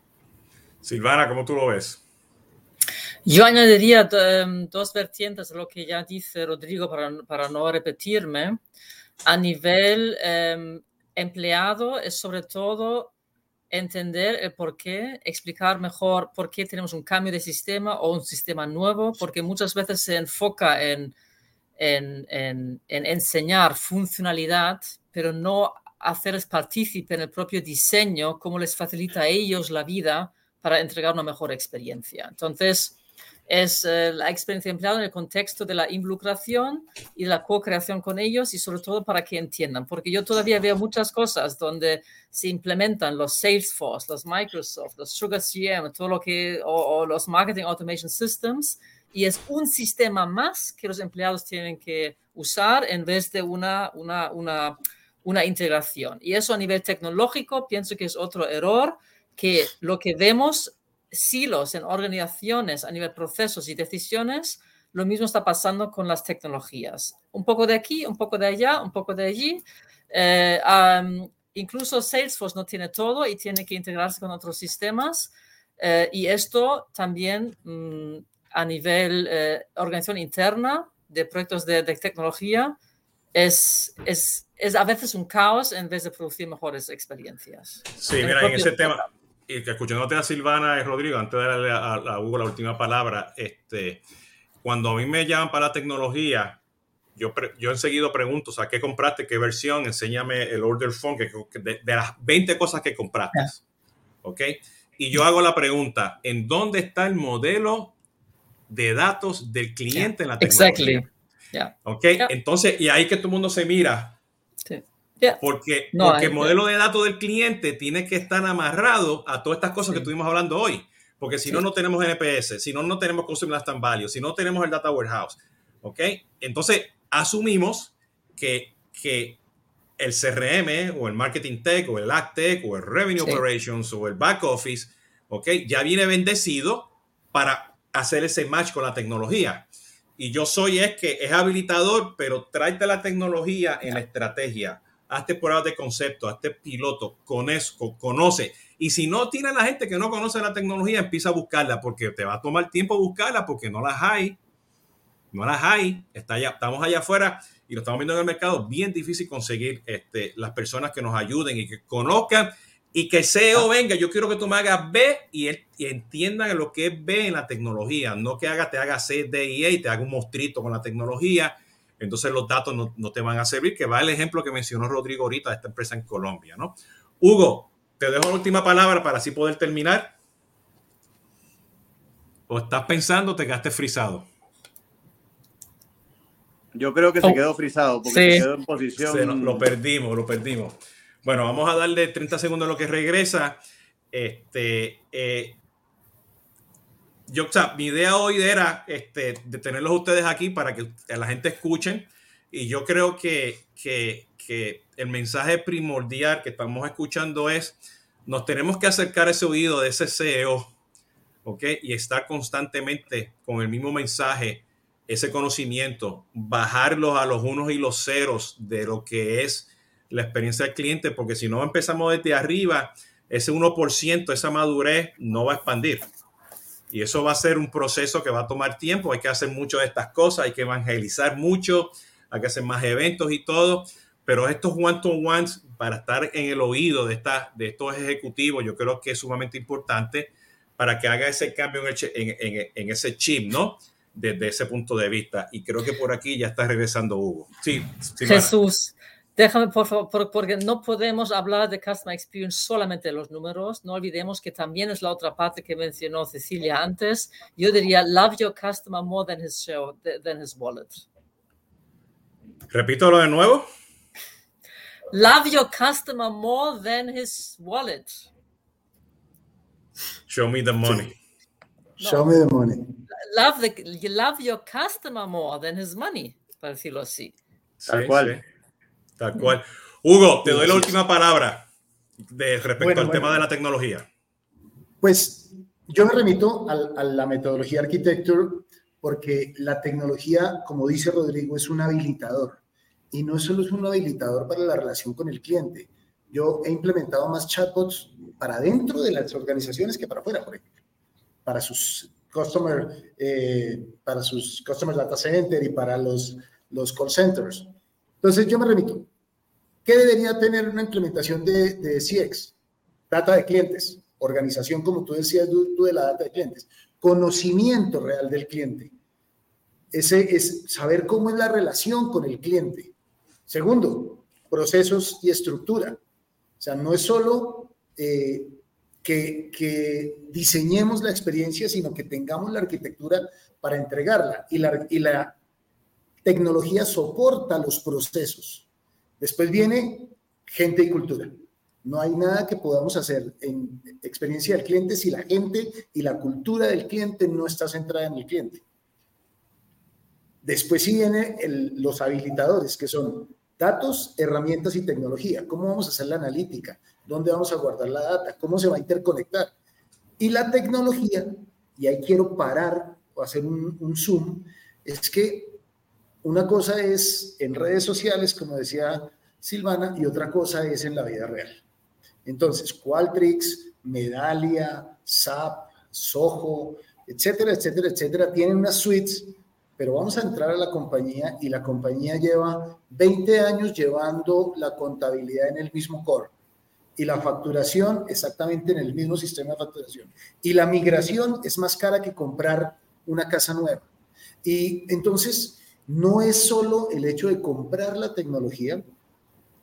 Silvana, ¿cómo tú lo ves? Yo añadiría em, dos vertientes a lo que ya dice Rodrigo para, para no repetirme. A nivel em, empleado es sobre todo entender el por qué, explicar mejor por qué tenemos un cambio de sistema o un sistema nuevo, porque muchas veces se enfoca en, en, en, en enseñar funcionalidad, pero no hacerles partícipe en el propio diseño, cómo les facilita a ellos la vida para entregar una mejor experiencia. Entonces, es eh, la experiencia empleada en el contexto de la involucración y la co-creación con ellos y sobre todo para que entiendan, porque yo todavía veo muchas cosas donde se implementan los Salesforce, los Microsoft, los Sugar CM, todo lo que, o los Marketing Automation Systems, y es un sistema más que los empleados tienen que usar en vez de una, una, una una integración. Y eso a nivel tecnológico pienso que es otro error, que lo que vemos silos en organizaciones a nivel procesos y decisiones, lo mismo está pasando con las tecnologías. Un poco de aquí, un poco de allá, un poco de allí. Eh, incluso Salesforce no tiene todo y tiene que integrarse con otros sistemas. Eh, y esto también mm, a nivel eh, organización interna de proyectos de, de tecnología es, es, es, a veces un caos en vez de producir mejores experiencias. Sí, mira, en ese tema, y que escuchándote a Silvana y Rodrigo, antes de darle a, Hugo la última palabra, este, cuando a mí me llaman para la tecnología, yo, yo enseguida pregunto, o sea, ¿qué compraste? ¿Qué versión? Enséñame el order form que, de, las 20 cosas que compraste. ¿Ok? Y yo hago la pregunta, ¿en dónde está el modelo de datos del cliente en la tecnología? Exactly. ¿Ok? Entonces, y ahí que todo el mundo se mira. Porque, porque el modelo de datos del cliente tiene que estar amarrado a todas estas cosas que estuvimos hablando hoy. Porque si no, no tenemos NPS, si no, no tenemos Customer Lifetime Value, si no tenemos el Data Warehouse. ¿Ok? Entonces, asumimos que, que el CRM o el Marketing Tech o el Ag Tech o el Revenue Operations o el Back Office, ¿ok? Ya viene bendecido para hacer ese match con la tecnología. Y yo soy es que es habilitador, pero tráete la tecnología en la estrategia. Hazte pruebas de concepto, hazte piloto, con eso, conoce. Y si no tiene la gente que no conoce la tecnología, empieza a buscarla, porque te va a tomar tiempo buscarla, porque no las hay. No las hay. Está allá, estamos allá afuera y lo estamos viendo en el mercado. Bien difícil conseguir este, las personas que nos ayuden y que conozcan y que CEO venga, yo quiero que tú me hagas B y, entiendan lo que es B en la tecnología, no que haga, te haga C, D y E y te haga un monstruito con la tecnología. Entonces los datos no, te van a servir, que va el ejemplo que mencionó Rodrigo ahorita de esta empresa en Colombia, ¿no? Hugo, te dejo la última palabra para así poder terminar. ¿O estás pensando, te quedaste frisado? Yo creo que se oh. quedó frisado porque se quedó en posición. lo perdimos, lo perdimos. Bueno, vamos a darle 30 segundos a lo que regresa. Este, eh, yo, o sea, mi idea hoy era este, de tenerlos ustedes aquí para que la gente escuchen. Y yo creo que, que, que el mensaje primordial que estamos escuchando es, nos tenemos que acercar ese oído de ese CEO ¿ok? Y estar constantemente con el mismo mensaje, ese conocimiento, bajarlos a los unos y los ceros de lo que es la experiencia del cliente, porque si no empezamos desde arriba, ese 1%, esa madurez no va a expandir. Y eso va a ser un proceso que va a tomar tiempo, hay que hacer mucho de estas cosas, hay que evangelizar mucho, hay que hacer más eventos y todo, pero estos one-to-ones para estar en el oído de, esta, de estos ejecutivos, yo creo que es sumamente importante para que haga ese cambio en, ese chip, ¿no? Desde ese punto de vista. Y creo que por aquí ya está regresando Hugo. Sí, Jesús. Déjame, por favor, porque no podemos hablar de Customer Experience solamente de los números. No olvidemos que también es la otra parte que mencionó Cecilia antes. Yo diría, love your customer more than his, show, than his wallet. Repítelo de nuevo. Love your customer more than his wallet. Show me the money. Show me the money. Love, the, you love your customer more than his money, para decirlo así. Tal cual. Tal cual. Hugo, te doy la última palabra de respecto al tema de la tecnología. Pues yo me remito a, a la metodología architecture porque la tecnología, como dice Rodrigo, es un habilitador y no solo es un habilitador para la relación con el cliente. Yo he implementado más chatbots para dentro de las organizaciones que para afuera, por ejemplo, para sus customer, eh, para sus customer data center y para los, los call centers. Entonces yo me remito. ¿Qué debería tener una implementación de, de CX? Data de clientes, organización, como tú decías tú, de la data de clientes, conocimiento real del cliente. Ese es saber cómo es la relación con el cliente. Segundo, procesos y estructura. O sea, no es solo eh, que, que, diseñemos la experiencia, sino que tengamos la arquitectura para entregarla. Y la, y la tecnología soporta los procesos. Después viene gente y cultura. No hay nada que podamos hacer en experiencia del cliente si la gente y la cultura del cliente no está centrada en el cliente. Después sí vienen los habilitadores, que son datos, herramientas y tecnología. ¿Cómo vamos a hacer la analítica? ¿Dónde vamos a guardar la data? ¿Cómo se va a interconectar? Y la tecnología, y ahí quiero parar o hacer un, un zoom, es que una cosa es en redes sociales, como decía Silvana, y otra cosa es en la vida real. Entonces, Qualtrics, Medalia, SAP, Soho, etcétera, etcétera, etcétera, tienen unas suites pero vamos a entrar a la compañía y la compañía lleva 20 años llevando la contabilidad en el mismo core y la facturación exactamente en el mismo sistema de facturación. Y la migración es más cara que comprar una casa nueva. Y entonces no es solo el hecho de comprar la tecnología,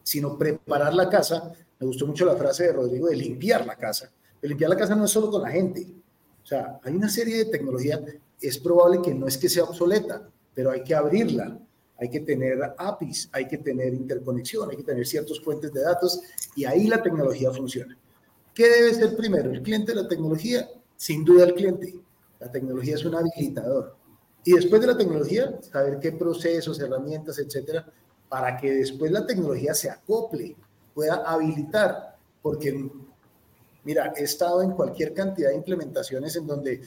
sino preparar la casa. Me gustó mucho la frase de Rodrigo de limpiar la casa. Limpiar la casa no es solo con la gente. O sea, hay una serie de tecnología es probable que no es que sea obsoleta, pero hay que abrirla, hay que tener APIs, hay que tener interconexión, hay que tener ciertos fuentes de datos y ahí la tecnología funciona. ¿Qué debe ser primero? ¿El cliente de la tecnología? Sin duda el cliente. La tecnología es un habilitador. Y después de la tecnología, saber qué procesos, herramientas, etcétera, para que después la tecnología se acople, pueda habilitar. Porque, mira, he estado en cualquier cantidad de implementaciones en donde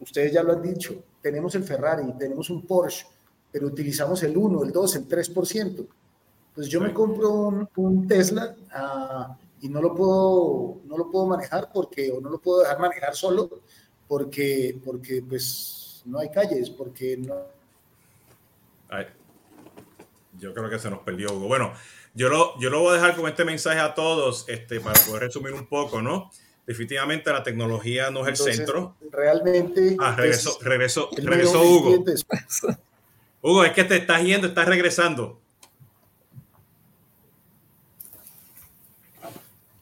ustedes ya lo han dicho, tenemos el Ferrari, tenemos un Porsche, pero utilizamos el 1, el 2, el 3%. Pues yo me compro un, Tesla ah, y no lo, puedo, no lo puedo manejar porque, o no lo puedo dejar manejar solo porque, porque pues no hay calles, porque no... yo creo que se nos perdió Hugo. Bueno, yo lo, yo lo voy a dejar con este mensaje a todos este, para poder resumir un poco, ¿no? definitivamente la tecnología no es el centro. Realmente. Ah, regresó, regresó, regresó Hugo. Hugo, es que te estás yendo, estás regresando.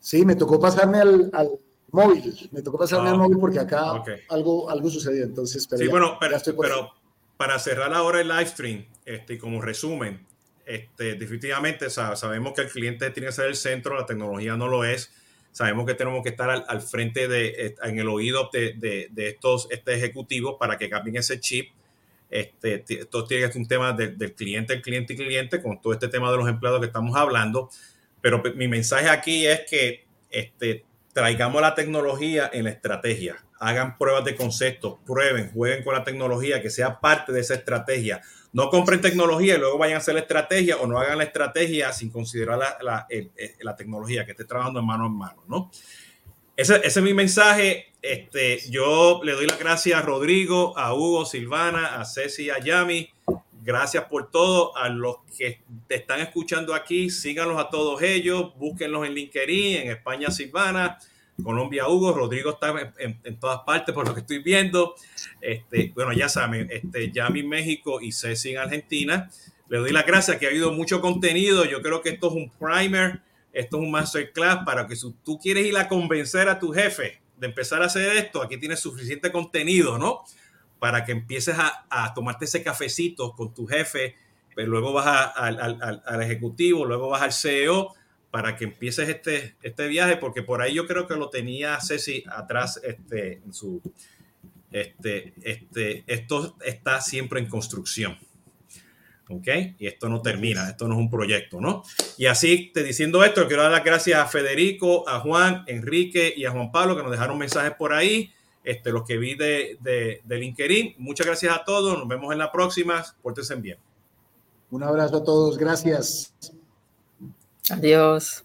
Sí, me tocó pasarme al, móvil. Me tocó pasarme al ah, móvil porque acá algo, algo sucedió. Entonces, pero sí, bueno, pero, para cerrar ahora el live stream, este, como resumen, este, definitivamente sabemos que el cliente tiene que ser el centro, la tecnología no lo es Sabemos que tenemos que estar al, frente de, en el oído de, de, estos este ejecutivos para que cambien ese chip. Este, esto tiene que ser un tema del cliente, el cliente y cliente, con todo este tema de los empleados que estamos hablando. Pero mi mensaje aquí es que este, traigamos la tecnología en la estrategia. Hagan pruebas de concepto, prueben, jueguen con la tecnología, que sea parte de esa estrategia. No compren tecnología y luego vayan a hacer la estrategia o no hagan la estrategia sin considerar la, la, tecnología, que esté trabajando mano en mano, ¿no? Ese, ese, es mi mensaje. Este, yo le doy las gracias a Rodrigo, a Hugo, Silvana, a Ceci, a Yami Gracias por todo. A los que te están escuchando aquí, síganlos a todos ellos, búsquenlos en LinkedIn, en España Silvana, Colombia Hugo, Rodrigo está en, todas partes por lo que estoy viendo. Este, bueno, ya saben, este, Yami México y Ceci en Argentina. Le doy las gracias que ha habido mucho contenido. Yo creo que esto es un primer, esto es un masterclass para que si tú quieres ir a convencer a tu jefe de empezar a hacer esto, aquí tienes suficiente contenido, ¿no? Para que empieces a, tomarte ese cafecito con tu jefe, pero luego vas al, ejecutivo, luego vas al CEO para que empieces este, este viaje, porque por ahí yo creo que lo tenía Ceci atrás este, en su... Este, este, esto está siempre en construcción. ¿Ok? Y esto no termina, esto no es un proyecto, ¿no? Y así, te diciendo esto, quiero dar las gracias a Federico, a Juan, Enrique y a Juan Pablo que nos dejaron mensajes por ahí este, los que vi de, de, de LinkedIn. Muchas gracias a todos. Nos vemos en la próxima. Pórtense bien. Un abrazo a todos. Gracias. Adiós.